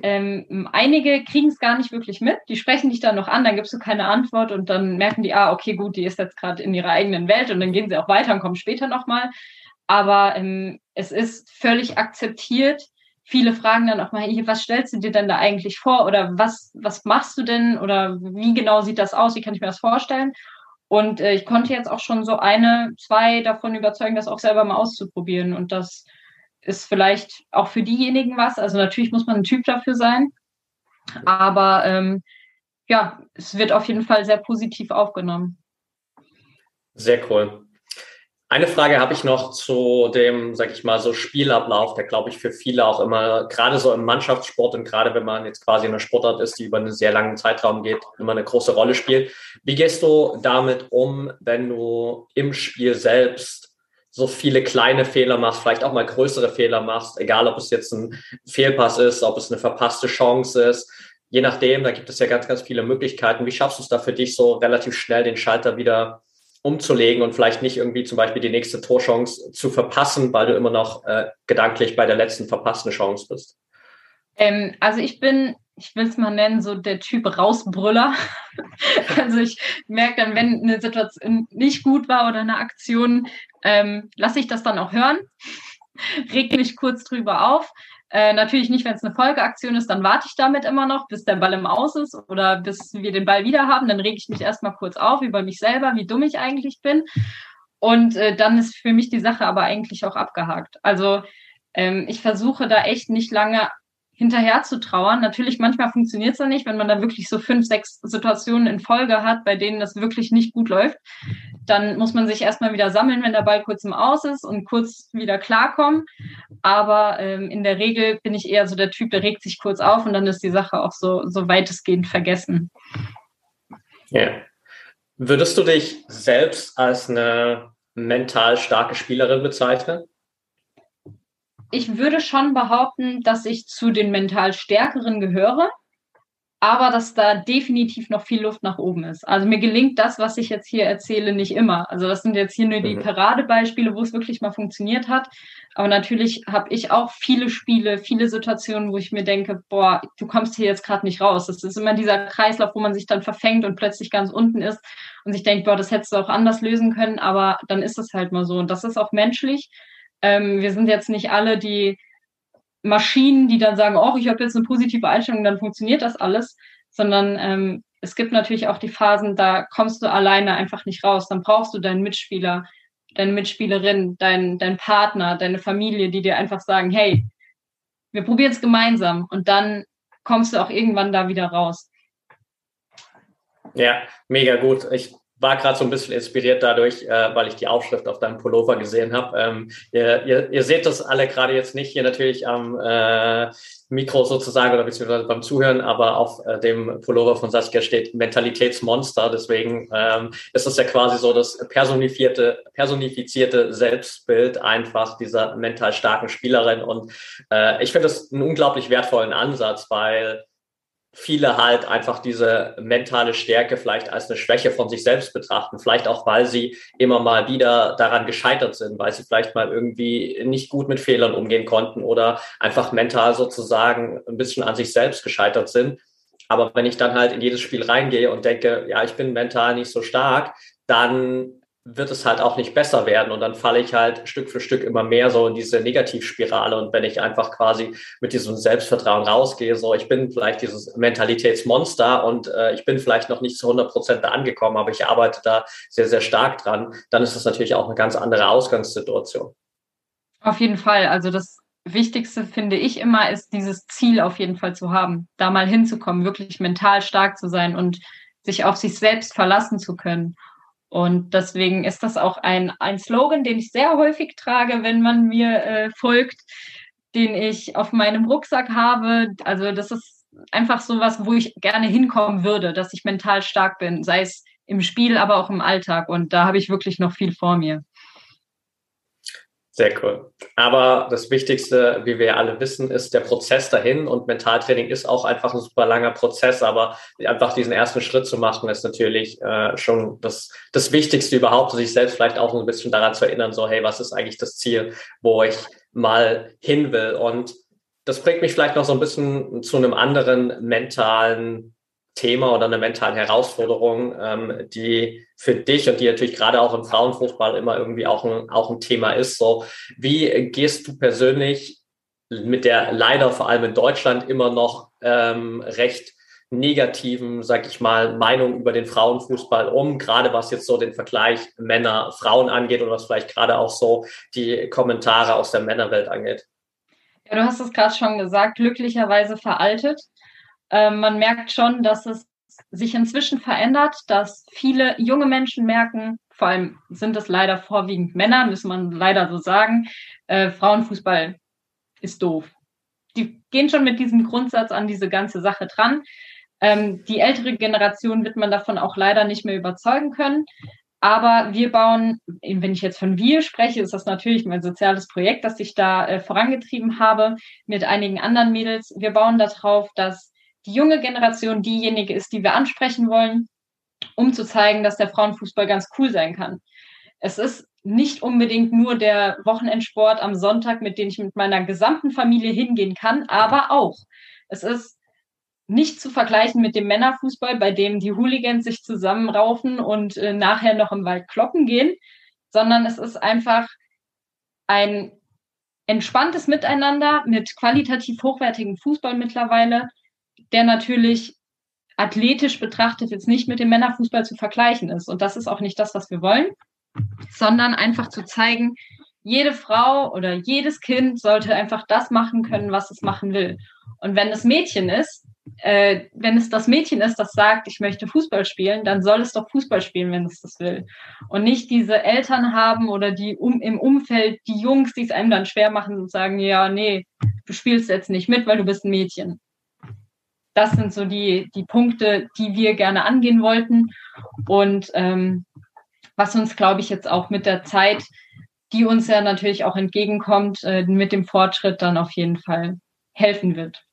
Ähm, einige kriegen es gar nicht wirklich mit. Die sprechen dich dann noch an, dann gibst du keine Antwort und dann merken die, ah, okay, gut, die ist jetzt gerade in ihrer eigenen Welt und dann gehen sie auch weiter und kommen später nochmal. Aber ähm, es ist völlig akzeptiert. Viele fragen dann auch mal, was stellst du dir denn da eigentlich vor? Oder was, was machst du denn? Oder wie genau sieht das aus? Wie kann ich mir das vorstellen? Und äh, ich konnte jetzt auch schon so eine, zwei davon überzeugen, das auch selber mal auszuprobieren. Und das ist vielleicht auch für diejenigen was. Also natürlich muss man ein Typ dafür sein. Aber ähm, ja, es wird auf jeden Fall sehr positiv aufgenommen. Sehr cool. Eine Frage habe ich noch zu dem, sag ich mal, so Spielablauf, der glaube ich für viele auch immer, gerade so im Mannschaftssport und gerade wenn man jetzt quasi in einer Sportart ist, die über einen sehr langen Zeitraum geht, immer eine große Rolle spielt. Wie gehst du damit um, wenn du im Spiel selbst so viele kleine Fehler machst, vielleicht auch mal größere Fehler machst, egal ob es jetzt ein Fehlpass ist, ob es eine verpasste Chance ist, je nachdem, da gibt es ja ganz, ganz viele Möglichkeiten. Wie schaffst du es da für dich so relativ schnell den Schalter wieder umzulegen und vielleicht nicht irgendwie zum Beispiel die nächste Torchance zu verpassen, weil du immer noch äh, gedanklich bei der letzten verpassten Chance bist? Ähm, also ich bin, ich will es mal nennen, so der Typ Rausbrüller. also ich merke dann, wenn eine Situation nicht gut war oder eine Aktion, ähm, lasse ich das dann auch hören, reg mich kurz drüber auf, äh, natürlich nicht, wenn es eine Folgeaktion ist, dann warte ich damit immer noch, bis der Ball im Aus ist oder bis wir den Ball wieder haben. Dann rege ich mich erstmal kurz auf über mich selber, wie dumm ich eigentlich bin. Und äh, dann ist für mich die Sache aber eigentlich auch abgehakt. Also ähm, ich versuche da echt nicht lange hinterher zu trauern. Natürlich, manchmal funktioniert es ja nicht, wenn man da wirklich so fünf, sechs Situationen in Folge hat, bei denen das wirklich nicht gut läuft. Dann muss man sich erstmal wieder sammeln, wenn der Ball kurz im Aus ist und kurz wieder klarkommen. Aber ähm, in der Regel bin ich eher so der Typ, der regt sich kurz auf und dann ist die Sache auch so, so weitestgehend vergessen. Ja. Würdest du dich selbst als eine mental starke Spielerin bezeichnen? Ich würde schon behaupten, dass ich zu den mental Stärkeren gehöre, aber dass da definitiv noch viel Luft nach oben ist. Also mir gelingt das, was ich jetzt hier erzähle, nicht immer. Also das sind jetzt hier nur die mhm. Paradebeispiele, wo es wirklich mal funktioniert hat. Aber natürlich habe ich auch viele Spiele, viele Situationen, wo ich mir denke, boah, du kommst hier jetzt gerade nicht raus. Das ist immer dieser Kreislauf, wo man sich dann verfängt und plötzlich ganz unten ist und sich denkt, boah, das hättest du auch anders lösen können, aber dann ist es halt mal so. Und das ist auch menschlich. Ähm, wir sind jetzt nicht alle die Maschinen, die dann sagen, oh, ich habe jetzt eine positive Einstellung, dann funktioniert das alles, sondern ähm, es gibt natürlich auch die Phasen, da kommst du alleine einfach nicht raus. Dann brauchst du deinen Mitspieler, deine Mitspielerin, deinen dein Partner, deine Familie, die dir einfach sagen, hey, wir probieren es gemeinsam und dann kommst du auch irgendwann da wieder raus. Ja, mega gut. Ich war gerade so ein bisschen inspiriert dadurch, äh, weil ich die Aufschrift auf deinem Pullover gesehen habe. Ähm, ihr, ihr, ihr, seht das alle gerade jetzt nicht hier natürlich am äh, Mikro sozusagen oder beziehungsweise beim Zuhören, aber auf äh, dem Pullover von Saskia steht Mentalitätsmonster. Deswegen ähm, ist es ja quasi so das personifizierte, personifizierte Selbstbild einfach dieser mental starken Spielerin. Und äh, ich finde das einen unglaublich wertvollen Ansatz, weil viele halt einfach diese mentale Stärke vielleicht als eine Schwäche von sich selbst betrachten. Vielleicht auch, weil sie immer mal wieder daran gescheitert sind, weil sie vielleicht mal irgendwie nicht gut mit Fehlern umgehen konnten oder einfach mental sozusagen ein bisschen an sich selbst gescheitert sind. Aber wenn ich dann halt in jedes Spiel reingehe und denke, ja, ich bin mental nicht so stark, dann wird es halt auch nicht besser werden. Und dann falle ich halt Stück für Stück immer mehr so in diese Negativspirale. Und wenn ich einfach quasi mit diesem Selbstvertrauen rausgehe, so ich bin vielleicht dieses Mentalitätsmonster und äh, ich bin vielleicht noch nicht zu 100 Prozent da angekommen, aber ich arbeite da sehr, sehr stark dran, dann ist das natürlich auch eine ganz andere Ausgangssituation. Auf jeden Fall. Also das Wichtigste finde ich immer, ist dieses Ziel auf jeden Fall zu haben, da mal hinzukommen, wirklich mental stark zu sein und sich auf sich selbst verlassen zu können. Und deswegen ist das auch ein, ein Slogan, den ich sehr häufig trage, wenn man mir äh, folgt, den ich auf meinem Rucksack habe. Also das ist einfach so was, wo ich gerne hinkommen würde, dass ich mental stark bin, sei es im Spiel, aber auch im Alltag. Und da habe ich wirklich noch viel vor mir. Sehr cool. Aber das Wichtigste, wie wir alle wissen, ist der Prozess dahin und Mentaltraining ist auch einfach ein super langer Prozess, aber einfach diesen ersten Schritt zu machen, ist natürlich äh, schon das, das Wichtigste überhaupt, sich selbst vielleicht auch ein bisschen daran zu erinnern, so, hey, was ist eigentlich das Ziel, wo ich mal hin will? Und das bringt mich vielleicht noch so ein bisschen zu einem anderen mentalen Thema oder eine mentale Herausforderung, ähm, die für dich und die natürlich gerade auch im Frauenfußball immer irgendwie auch ein, auch ein Thema ist. So, wie gehst du persönlich mit der leider vor allem in Deutschland immer noch ähm, recht negativen, sag ich mal, Meinung über den Frauenfußball um, gerade was jetzt so den Vergleich Männer-Frauen angeht oder was vielleicht gerade auch so die Kommentare aus der Männerwelt angeht? Ja, du hast es gerade schon gesagt, glücklicherweise veraltet. Ähm, man merkt schon, dass es sich inzwischen verändert, dass viele junge Menschen merken, vor allem sind es leider vorwiegend Männer, muss man leider so sagen, äh, Frauenfußball ist doof. Die gehen schon mit diesem Grundsatz an diese ganze Sache dran. Ähm, die ältere Generation wird man davon auch leider nicht mehr überzeugen können. Aber wir bauen, wenn ich jetzt von wir spreche, ist das natürlich mein soziales Projekt, das ich da äh, vorangetrieben habe mit einigen anderen Mädels. Wir bauen darauf, dass die junge Generation diejenige ist, die wir ansprechen wollen, um zu zeigen, dass der Frauenfußball ganz cool sein kann. Es ist nicht unbedingt nur der Wochenendsport am Sonntag, mit dem ich mit meiner gesamten Familie hingehen kann, aber auch. Es ist nicht zu vergleichen mit dem Männerfußball, bei dem die Hooligans sich zusammenraufen und äh, nachher noch im Wald kloppen gehen, sondern es ist einfach ein entspanntes Miteinander mit qualitativ hochwertigem Fußball mittlerweile, der natürlich athletisch betrachtet jetzt nicht mit dem Männerfußball zu vergleichen ist. Und das ist auch nicht das, was wir wollen, sondern einfach zu zeigen, jede Frau oder jedes Kind sollte einfach das machen können, was es machen will. Und wenn es Mädchen ist, äh, wenn es das Mädchen ist, das sagt, ich möchte Fußball spielen, dann soll es doch Fußball spielen, wenn es das will. Und nicht diese Eltern haben oder die um, im Umfeld die Jungs, die es einem dann schwer machen und sagen, ja, nee, du spielst jetzt nicht mit, weil du bist ein Mädchen das sind so die, die Punkte, die wir gerne angehen wollten. Und ähm, was uns, glaube ich, jetzt auch mit der Zeit, die uns ja natürlich auch entgegenkommt, äh, mit dem Fortschritt dann auf jeden Fall helfen wird.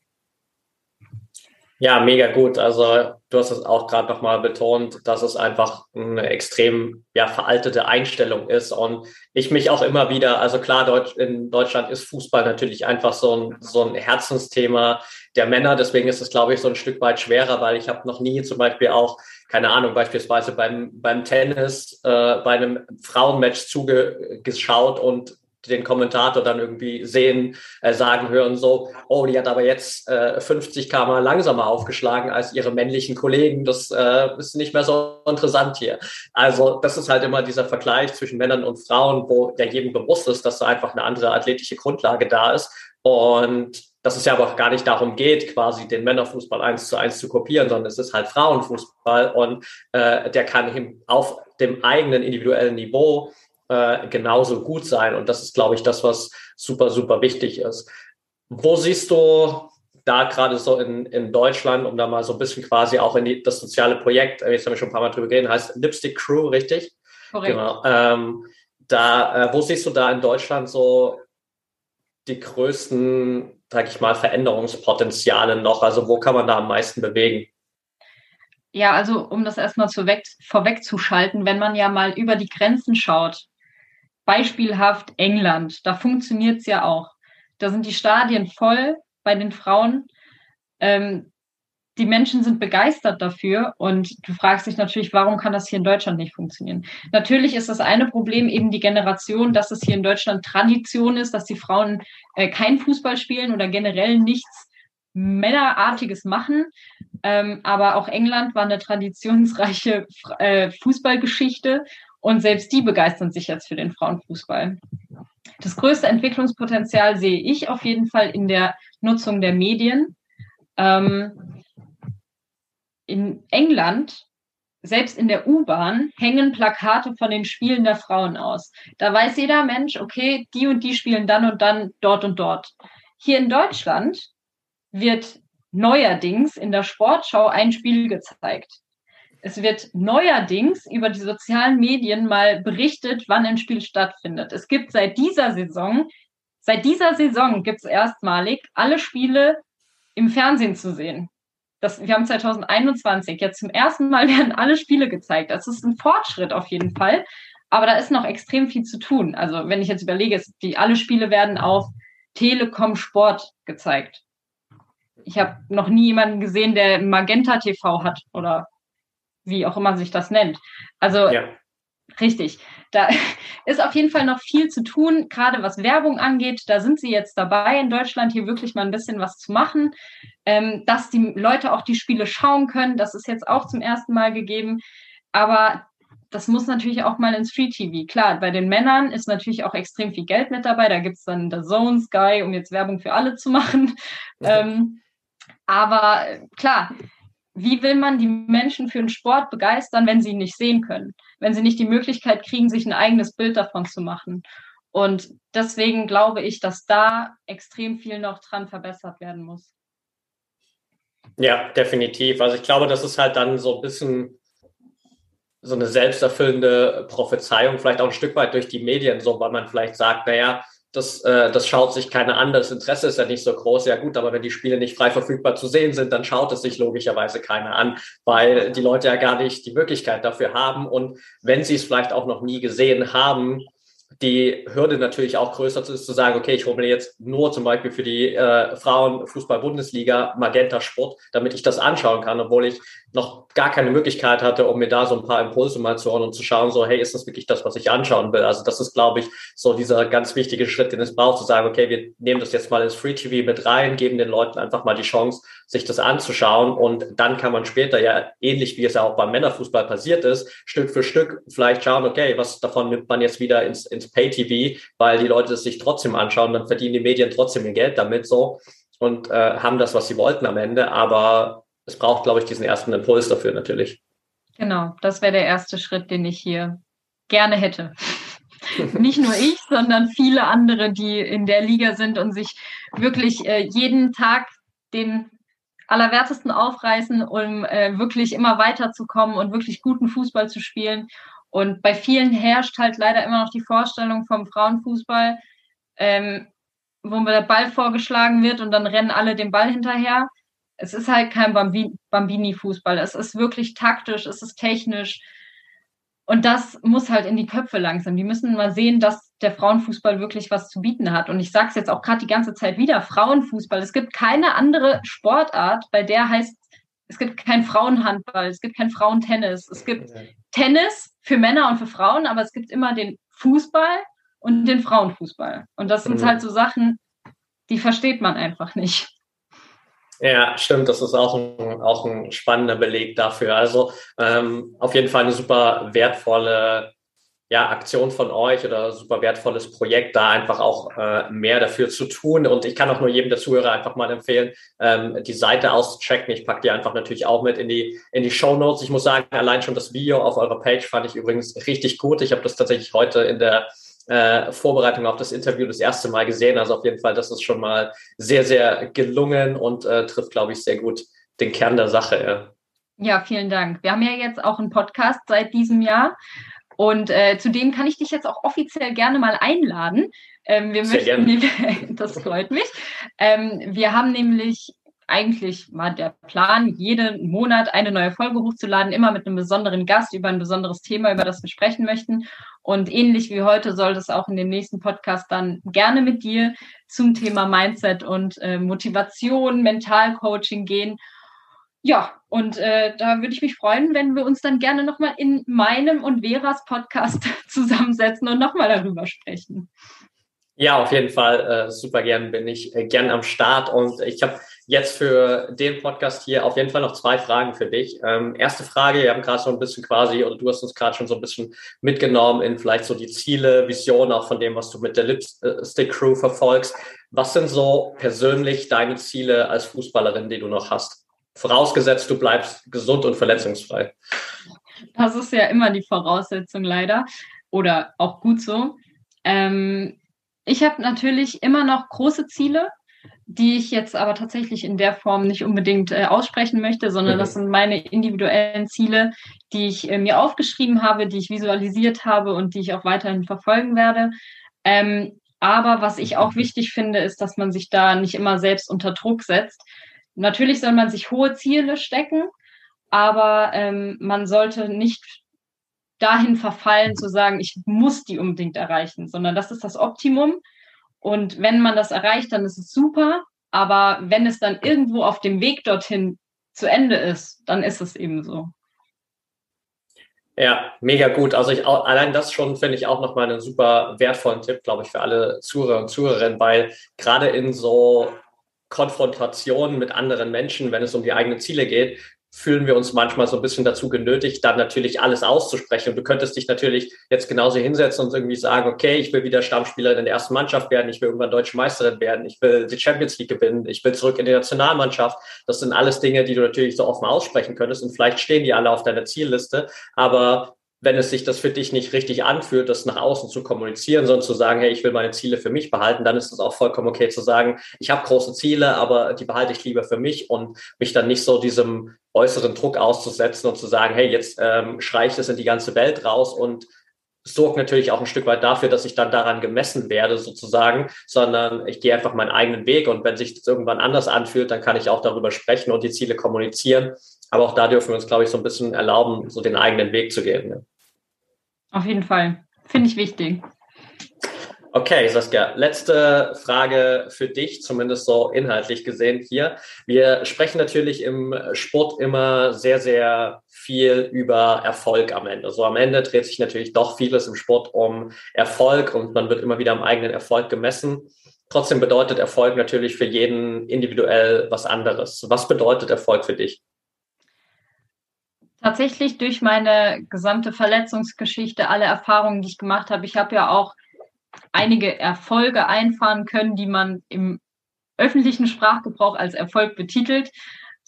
Ja, mega gut. Also du hast es auch gerade nochmal betont, dass es einfach eine extrem ja, veraltete Einstellung ist. Und ich mich auch immer wieder, also klar, Deutsch, in Deutschland ist Fußball natürlich einfach so ein, so ein Herzensthema der Männer. Deswegen ist es, glaube ich, so ein Stück weit schwerer, weil ich habe noch nie zum Beispiel auch, keine Ahnung, beispielsweise beim, beim Tennis, äh, bei einem Frauenmatch zugeschaut und den Kommentator dann irgendwie sehen, äh, sagen hören so, oh, die hat aber jetzt äh, 50 km langsamer aufgeschlagen als ihre männlichen Kollegen. Das äh, ist nicht mehr so interessant hier. Also das ist halt immer dieser Vergleich zwischen Männern und Frauen, wo ja jedem bewusst ist, dass da einfach eine andere athletische Grundlage da ist. Und dass es ja aber auch gar nicht darum geht, quasi den Männerfußball eins zu eins zu kopieren, sondern es ist halt Frauenfußball und äh, der kann auf dem eigenen individuellen Niveau äh, genauso gut sein. Und das ist, glaube ich, das, was super, super wichtig ist. Wo siehst du da gerade so in, in Deutschland, um da mal so ein bisschen quasi auch in die, das soziale Projekt, äh, jetzt haben wir schon ein paar Mal drüber geredet, heißt Lipstick Crew, richtig? Korrekt. Genau. Ähm, da, äh, wo siehst du da in Deutschland so die größten, sag ich mal, Veränderungspotenziale noch? Also wo kann man da am meisten bewegen? Ja, also um das erstmal vorweg, vorwegzuschalten, wenn man ja mal über die Grenzen schaut, beispielhaft England. Da funktioniert es ja auch. Da sind die Stadien voll bei den Frauen. Ähm, die Menschen sind begeistert dafür und du fragst dich natürlich, warum kann das hier in Deutschland nicht funktionieren? Natürlich ist das eine Problem eben die Generation, dass es hier in Deutschland Tradition ist, dass die Frauen äh, kein Fußball spielen oder generell nichts Männerartiges machen. Ähm, aber auch England war eine traditionsreiche äh, Fußballgeschichte und selbst die begeistern sich jetzt für den Frauenfußball. Das größte Entwicklungspotenzial sehe ich auf jeden Fall in der Nutzung der Medien. Ähm, in England, selbst in der U-Bahn, hängen Plakate von den Spielen der Frauen aus. Da weiß jeder Mensch, okay, die und die spielen dann und dann dort und dort. Hier in Deutschland wird neuerdings in der Sportschau ein Spiel gezeigt. Es wird neuerdings über die sozialen Medien mal berichtet, wann ein Spiel stattfindet. Es gibt seit dieser Saison, seit dieser Saison gibt es erstmalig alle Spiele im Fernsehen zu sehen. Das, wir haben 2021, jetzt zum ersten Mal werden alle Spiele gezeigt. Das ist ein Fortschritt auf jeden Fall. Aber da ist noch extrem viel zu tun. Also wenn ich jetzt überlege, die alle Spiele werden auf Telekom Sport gezeigt. Ich habe noch nie jemanden gesehen, der Magenta TV hat oder wie auch immer sich das nennt. Also ja. richtig. Da ist auf jeden Fall noch viel zu tun, gerade was Werbung angeht. Da sind sie jetzt dabei, in Deutschland hier wirklich mal ein bisschen was zu machen, ähm, dass die Leute auch die Spiele schauen können. Das ist jetzt auch zum ersten Mal gegeben. Aber das muss natürlich auch mal ins Free TV. Klar, bei den Männern ist natürlich auch extrem viel Geld mit dabei. Da gibt es dann The Zone, Sky, um jetzt Werbung für alle zu machen. Ähm, aber klar, wie will man die Menschen für den Sport begeistern, wenn sie ihn nicht sehen können? Wenn sie nicht die Möglichkeit kriegen, sich ein eigenes Bild davon zu machen? Und deswegen glaube ich, dass da extrem viel noch dran verbessert werden muss. Ja, definitiv. Also ich glaube, das ist halt dann so ein bisschen so eine selbsterfüllende Prophezeiung, vielleicht auch ein Stück weit durch die Medien, so weil man vielleicht sagt, naja, das, äh, das schaut sich keiner an, das Interesse ist ja nicht so groß. Ja gut, aber wenn die Spiele nicht frei verfügbar zu sehen sind, dann schaut es sich logischerweise keiner an, weil die Leute ja gar nicht die Möglichkeit dafür haben. Und wenn sie es vielleicht auch noch nie gesehen haben, die Hürde natürlich auch größer ist zu sagen, okay, ich hole mir jetzt nur zum Beispiel für die äh, Frauen-Fußball-Bundesliga Magenta Sport, damit ich das anschauen kann, obwohl ich noch gar keine Möglichkeit hatte, um mir da so ein paar Impulse mal zu hören und zu schauen, so, hey, ist das wirklich das, was ich anschauen will? Also das ist, glaube ich, so dieser ganz wichtige Schritt, den es braucht, zu sagen, okay, wir nehmen das jetzt mal ins Free TV mit rein, geben den Leuten einfach mal die Chance, sich das anzuschauen und dann kann man später ja, ähnlich wie es ja auch beim Männerfußball passiert ist, Stück für Stück vielleicht schauen, okay, was davon nimmt man jetzt wieder ins, ins Pay-TV, weil die Leute es sich trotzdem anschauen, dann verdienen die Medien trotzdem ihr Geld damit so und äh, haben das, was sie wollten am Ende, aber es braucht, glaube ich, diesen ersten Impuls dafür natürlich. Genau, das wäre der erste Schritt, den ich hier gerne hätte. Nicht nur ich, sondern viele andere, die in der Liga sind und sich wirklich äh, jeden Tag den allerwertesten aufreißen, um äh, wirklich immer weiterzukommen und wirklich guten Fußball zu spielen. Und bei vielen herrscht halt leider immer noch die Vorstellung vom Frauenfußball, ähm, wo mir der Ball vorgeschlagen wird und dann rennen alle dem Ball hinterher es ist halt kein Bambini-Fußball. Es ist wirklich taktisch, es ist technisch. Und das muss halt in die Köpfe langsam. Die müssen mal sehen, dass der Frauenfußball wirklich was zu bieten hat. Und ich sage es jetzt auch gerade die ganze Zeit wieder, Frauenfußball. Es gibt keine andere Sportart, bei der heißt, es gibt kein Frauenhandball, es gibt kein Frauentennis. Es gibt Tennis für Männer und für Frauen, aber es gibt immer den Fußball und den Frauenfußball. Und das sind mhm. halt so Sachen, die versteht man einfach nicht. Ja, stimmt. Das ist auch ein, auch ein spannender Beleg dafür. Also ähm, auf jeden Fall eine super wertvolle ja, Aktion von euch oder super wertvolles Projekt, da einfach auch äh, mehr dafür zu tun. Und ich kann auch nur jedem der Zuhörer einfach mal empfehlen, ähm, die Seite auszuchecken. Ich packe die einfach natürlich auch mit in die, in die Show Notes. Ich muss sagen, allein schon das Video auf eurer Page fand ich übrigens richtig gut. Ich habe das tatsächlich heute in der äh, Vorbereitung auf das Interview das erste Mal gesehen. Also auf jeden Fall, das ist schon mal sehr, sehr gelungen und äh, trifft, glaube ich, sehr gut den Kern der Sache. Ja. ja, vielen Dank. Wir haben ja jetzt auch einen Podcast seit diesem Jahr. Und äh, zudem kann ich dich jetzt auch offiziell gerne mal einladen. Ähm, wir Sehr möchten, gerne. das freut mich. Ähm, wir haben nämlich eigentlich mal der Plan, jeden Monat eine neue Folge hochzuladen, immer mit einem besonderen Gast über ein besonderes Thema, über das wir sprechen möchten. Und ähnlich wie heute soll es auch in dem nächsten Podcast dann gerne mit dir zum Thema Mindset und äh, Motivation, Mentalcoaching gehen. ja, und äh, da würde ich mich freuen, wenn wir uns dann gerne nochmal in meinem und Veras Podcast zusammensetzen und nochmal darüber sprechen. Ja, auf jeden Fall. Äh, super gern bin ich äh, gern am Start. Und ich habe jetzt für den Podcast hier auf jeden Fall noch zwei Fragen für dich. Ähm, erste Frage, wir haben gerade so ein bisschen quasi, oder du hast uns gerade schon so ein bisschen mitgenommen in vielleicht so die Ziele, Visionen auch von dem, was du mit der Lipstick Crew verfolgst. Was sind so persönlich deine Ziele als Fußballerin, die du noch hast? Vorausgesetzt, du bleibst gesund und verletzungsfrei. Das ist ja immer die Voraussetzung leider. Oder auch gut so. Ähm, ich habe natürlich immer noch große Ziele, die ich jetzt aber tatsächlich in der Form nicht unbedingt äh, aussprechen möchte, sondern mhm. das sind meine individuellen Ziele, die ich äh, mir aufgeschrieben habe, die ich visualisiert habe und die ich auch weiterhin verfolgen werde. Ähm, aber was ich auch wichtig finde, ist, dass man sich da nicht immer selbst unter Druck setzt. Natürlich soll man sich hohe Ziele stecken, aber ähm, man sollte nicht dahin verfallen zu sagen, ich muss die unbedingt erreichen, sondern das ist das Optimum. Und wenn man das erreicht, dann ist es super. Aber wenn es dann irgendwo auf dem Weg dorthin zu Ende ist, dann ist es eben so. Ja, mega gut. Also ich allein das schon finde ich auch nochmal einen super wertvollen Tipp, glaube ich, für alle Zuhörer und Zuhörerinnen, weil gerade in so Konfrontationen mit anderen Menschen, wenn es um die eigenen Ziele geht, fühlen wir uns manchmal so ein bisschen dazu genötigt, dann natürlich alles auszusprechen. Und du könntest dich natürlich jetzt genauso hinsetzen und irgendwie sagen, okay, ich will wieder Stammspielerin in der ersten Mannschaft werden, ich will irgendwann deutsche Meisterin werden, ich will die Champions League gewinnen, ich will zurück in die Nationalmannschaft. Das sind alles Dinge, die du natürlich so offen aussprechen könntest und vielleicht stehen die alle auf deiner Zielliste, aber wenn es sich das für dich nicht richtig anfühlt, das nach außen zu kommunizieren, sondern zu sagen, hey, ich will meine Ziele für mich behalten, dann ist es auch vollkommen okay zu sagen, ich habe große Ziele, aber die behalte ich lieber für mich und mich dann nicht so diesem äußeren Druck auszusetzen und zu sagen, hey, jetzt ähm, schreie ich das in die ganze Welt raus und sorgt natürlich auch ein Stück weit dafür, dass ich dann daran gemessen werde, sozusagen, sondern ich gehe einfach meinen eigenen Weg und wenn sich das irgendwann anders anfühlt, dann kann ich auch darüber sprechen und die Ziele kommunizieren. Aber auch da dürfen wir uns, glaube ich, so ein bisschen erlauben, so den eigenen Weg zu gehen. Ne? Auf jeden Fall. Finde ich wichtig. Okay, Saskia, letzte Frage für dich, zumindest so inhaltlich gesehen hier. Wir sprechen natürlich im Sport immer sehr, sehr viel über Erfolg am Ende. So am Ende dreht sich natürlich doch vieles im Sport um Erfolg und man wird immer wieder am eigenen Erfolg gemessen. Trotzdem bedeutet Erfolg natürlich für jeden individuell was anderes. Was bedeutet Erfolg für dich? Tatsächlich durch meine gesamte Verletzungsgeschichte, alle Erfahrungen, die ich gemacht habe. Ich habe ja auch einige Erfolge einfahren können, die man im öffentlichen Sprachgebrauch als Erfolg betitelt.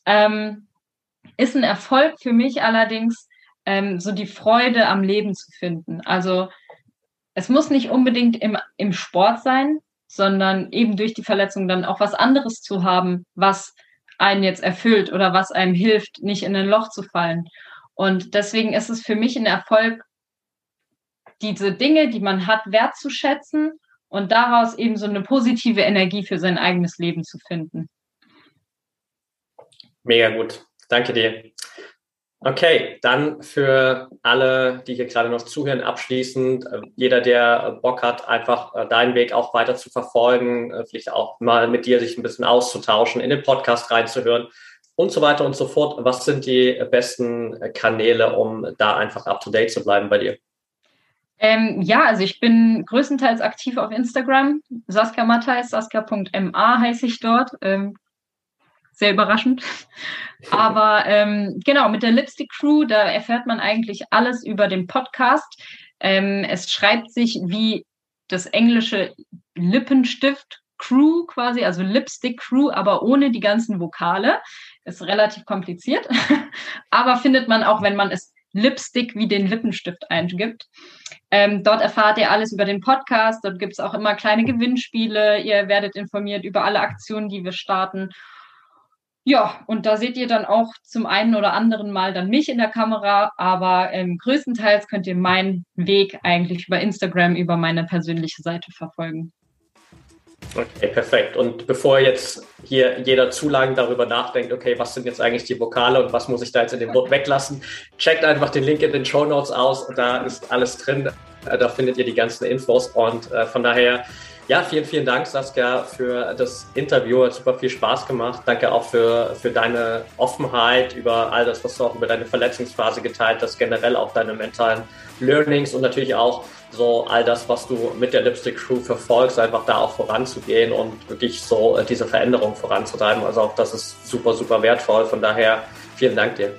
Ähm, ist ein Erfolg für mich allerdings, ähm, so die Freude am Leben zu finden. Also es muss nicht unbedingt im, im Sport sein, sondern eben durch die Verletzung dann auch was anderes zu haben, was einen jetzt erfüllt oder was einem hilft, nicht in ein Loch zu fallen. Und deswegen ist es für mich ein Erfolg, diese Dinge, die man hat, wertzuschätzen und daraus eben so eine positive Energie für sein eigenes Leben zu finden. Mega gut. Danke dir. Okay, dann für alle, die hier gerade noch zuhören, abschließend, äh, jeder, der Bock hat, einfach äh, deinen Weg auch weiter zu verfolgen, äh, vielleicht auch mal mit dir sich ein bisschen auszutauschen, in den Podcast reinzuhören und so weiter und so fort. Was sind die besten Kanäle, um da einfach up to date zu bleiben bei dir? Ähm, ja, also ich bin größtenteils aktiv auf Instagram. Saskia Matthijs, saskia.ma heiße ich dort. Ähm, sehr überraschend. Aber ähm, genau, mit der Lipstick Crew, da erfährt man eigentlich alles über den Podcast. Ähm, es schreibt sich wie das englische Lippenstift Crew quasi, also Lipstick Crew, aber ohne die ganzen Vokale. Ist relativ kompliziert, aber findet man auch, wenn man es Lipstick wie den Lippenstift eingibt. Ähm, dort erfahrt ihr alles über den Podcast. Dort gibt es auch immer kleine Gewinnspiele. Ihr werdet informiert über alle Aktionen, die wir starten. Ja, und da seht ihr dann auch zum einen oder anderen Mal dann mich in der Kamera, aber ähm, größtenteils könnt ihr meinen Weg eigentlich über Instagram, über meine persönliche Seite verfolgen. Okay, perfekt. Und bevor jetzt hier jeder zu lang darüber nachdenkt, okay, was sind jetzt eigentlich die Vokale und was muss ich da jetzt in dem Wort weglassen, checkt einfach den Link in den Show Notes aus. Da ist alles drin. Äh, da findet ihr die ganzen Infos. Und äh, von daher Ja, vielen, vielen Dank, Saskia, für das Interview. Hat super viel Spaß gemacht. Danke auch für, für deine Offenheit über all das, was du auch über deine Verletzungsphase geteilt hast, generell auch deine mentalen Learnings und natürlich auch so all das, was du mit der Lipstick Crew verfolgst, einfach da auch voranzugehen und wirklich so äh, diese Veränderung voranzutreiben. Also auch das ist super, super wertvoll. Von daher vielen Dank dir.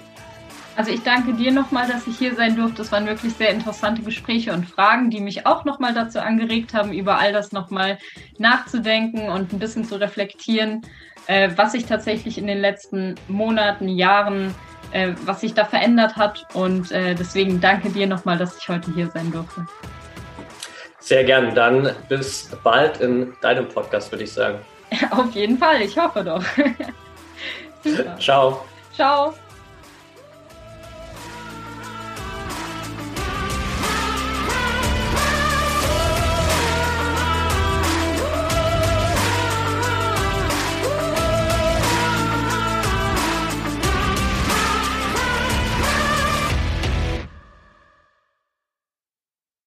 Also ich danke dir nochmal, dass ich hier sein durfte. Es waren wirklich sehr interessante Gespräche und Fragen, die mich auch nochmal dazu angeregt haben, über all das nochmal nachzudenken und ein bisschen zu reflektieren, äh, was sich tatsächlich in den letzten Monaten, Jahren, äh, was sich da verändert hat. Und äh, deswegen danke dir nochmal, dass ich heute hier sein durfte. Sehr gern. Dann bis bald in deinem Podcast, würde ich sagen. Auf jeden Fall. Ich hoffe doch. Ciao. Ciao.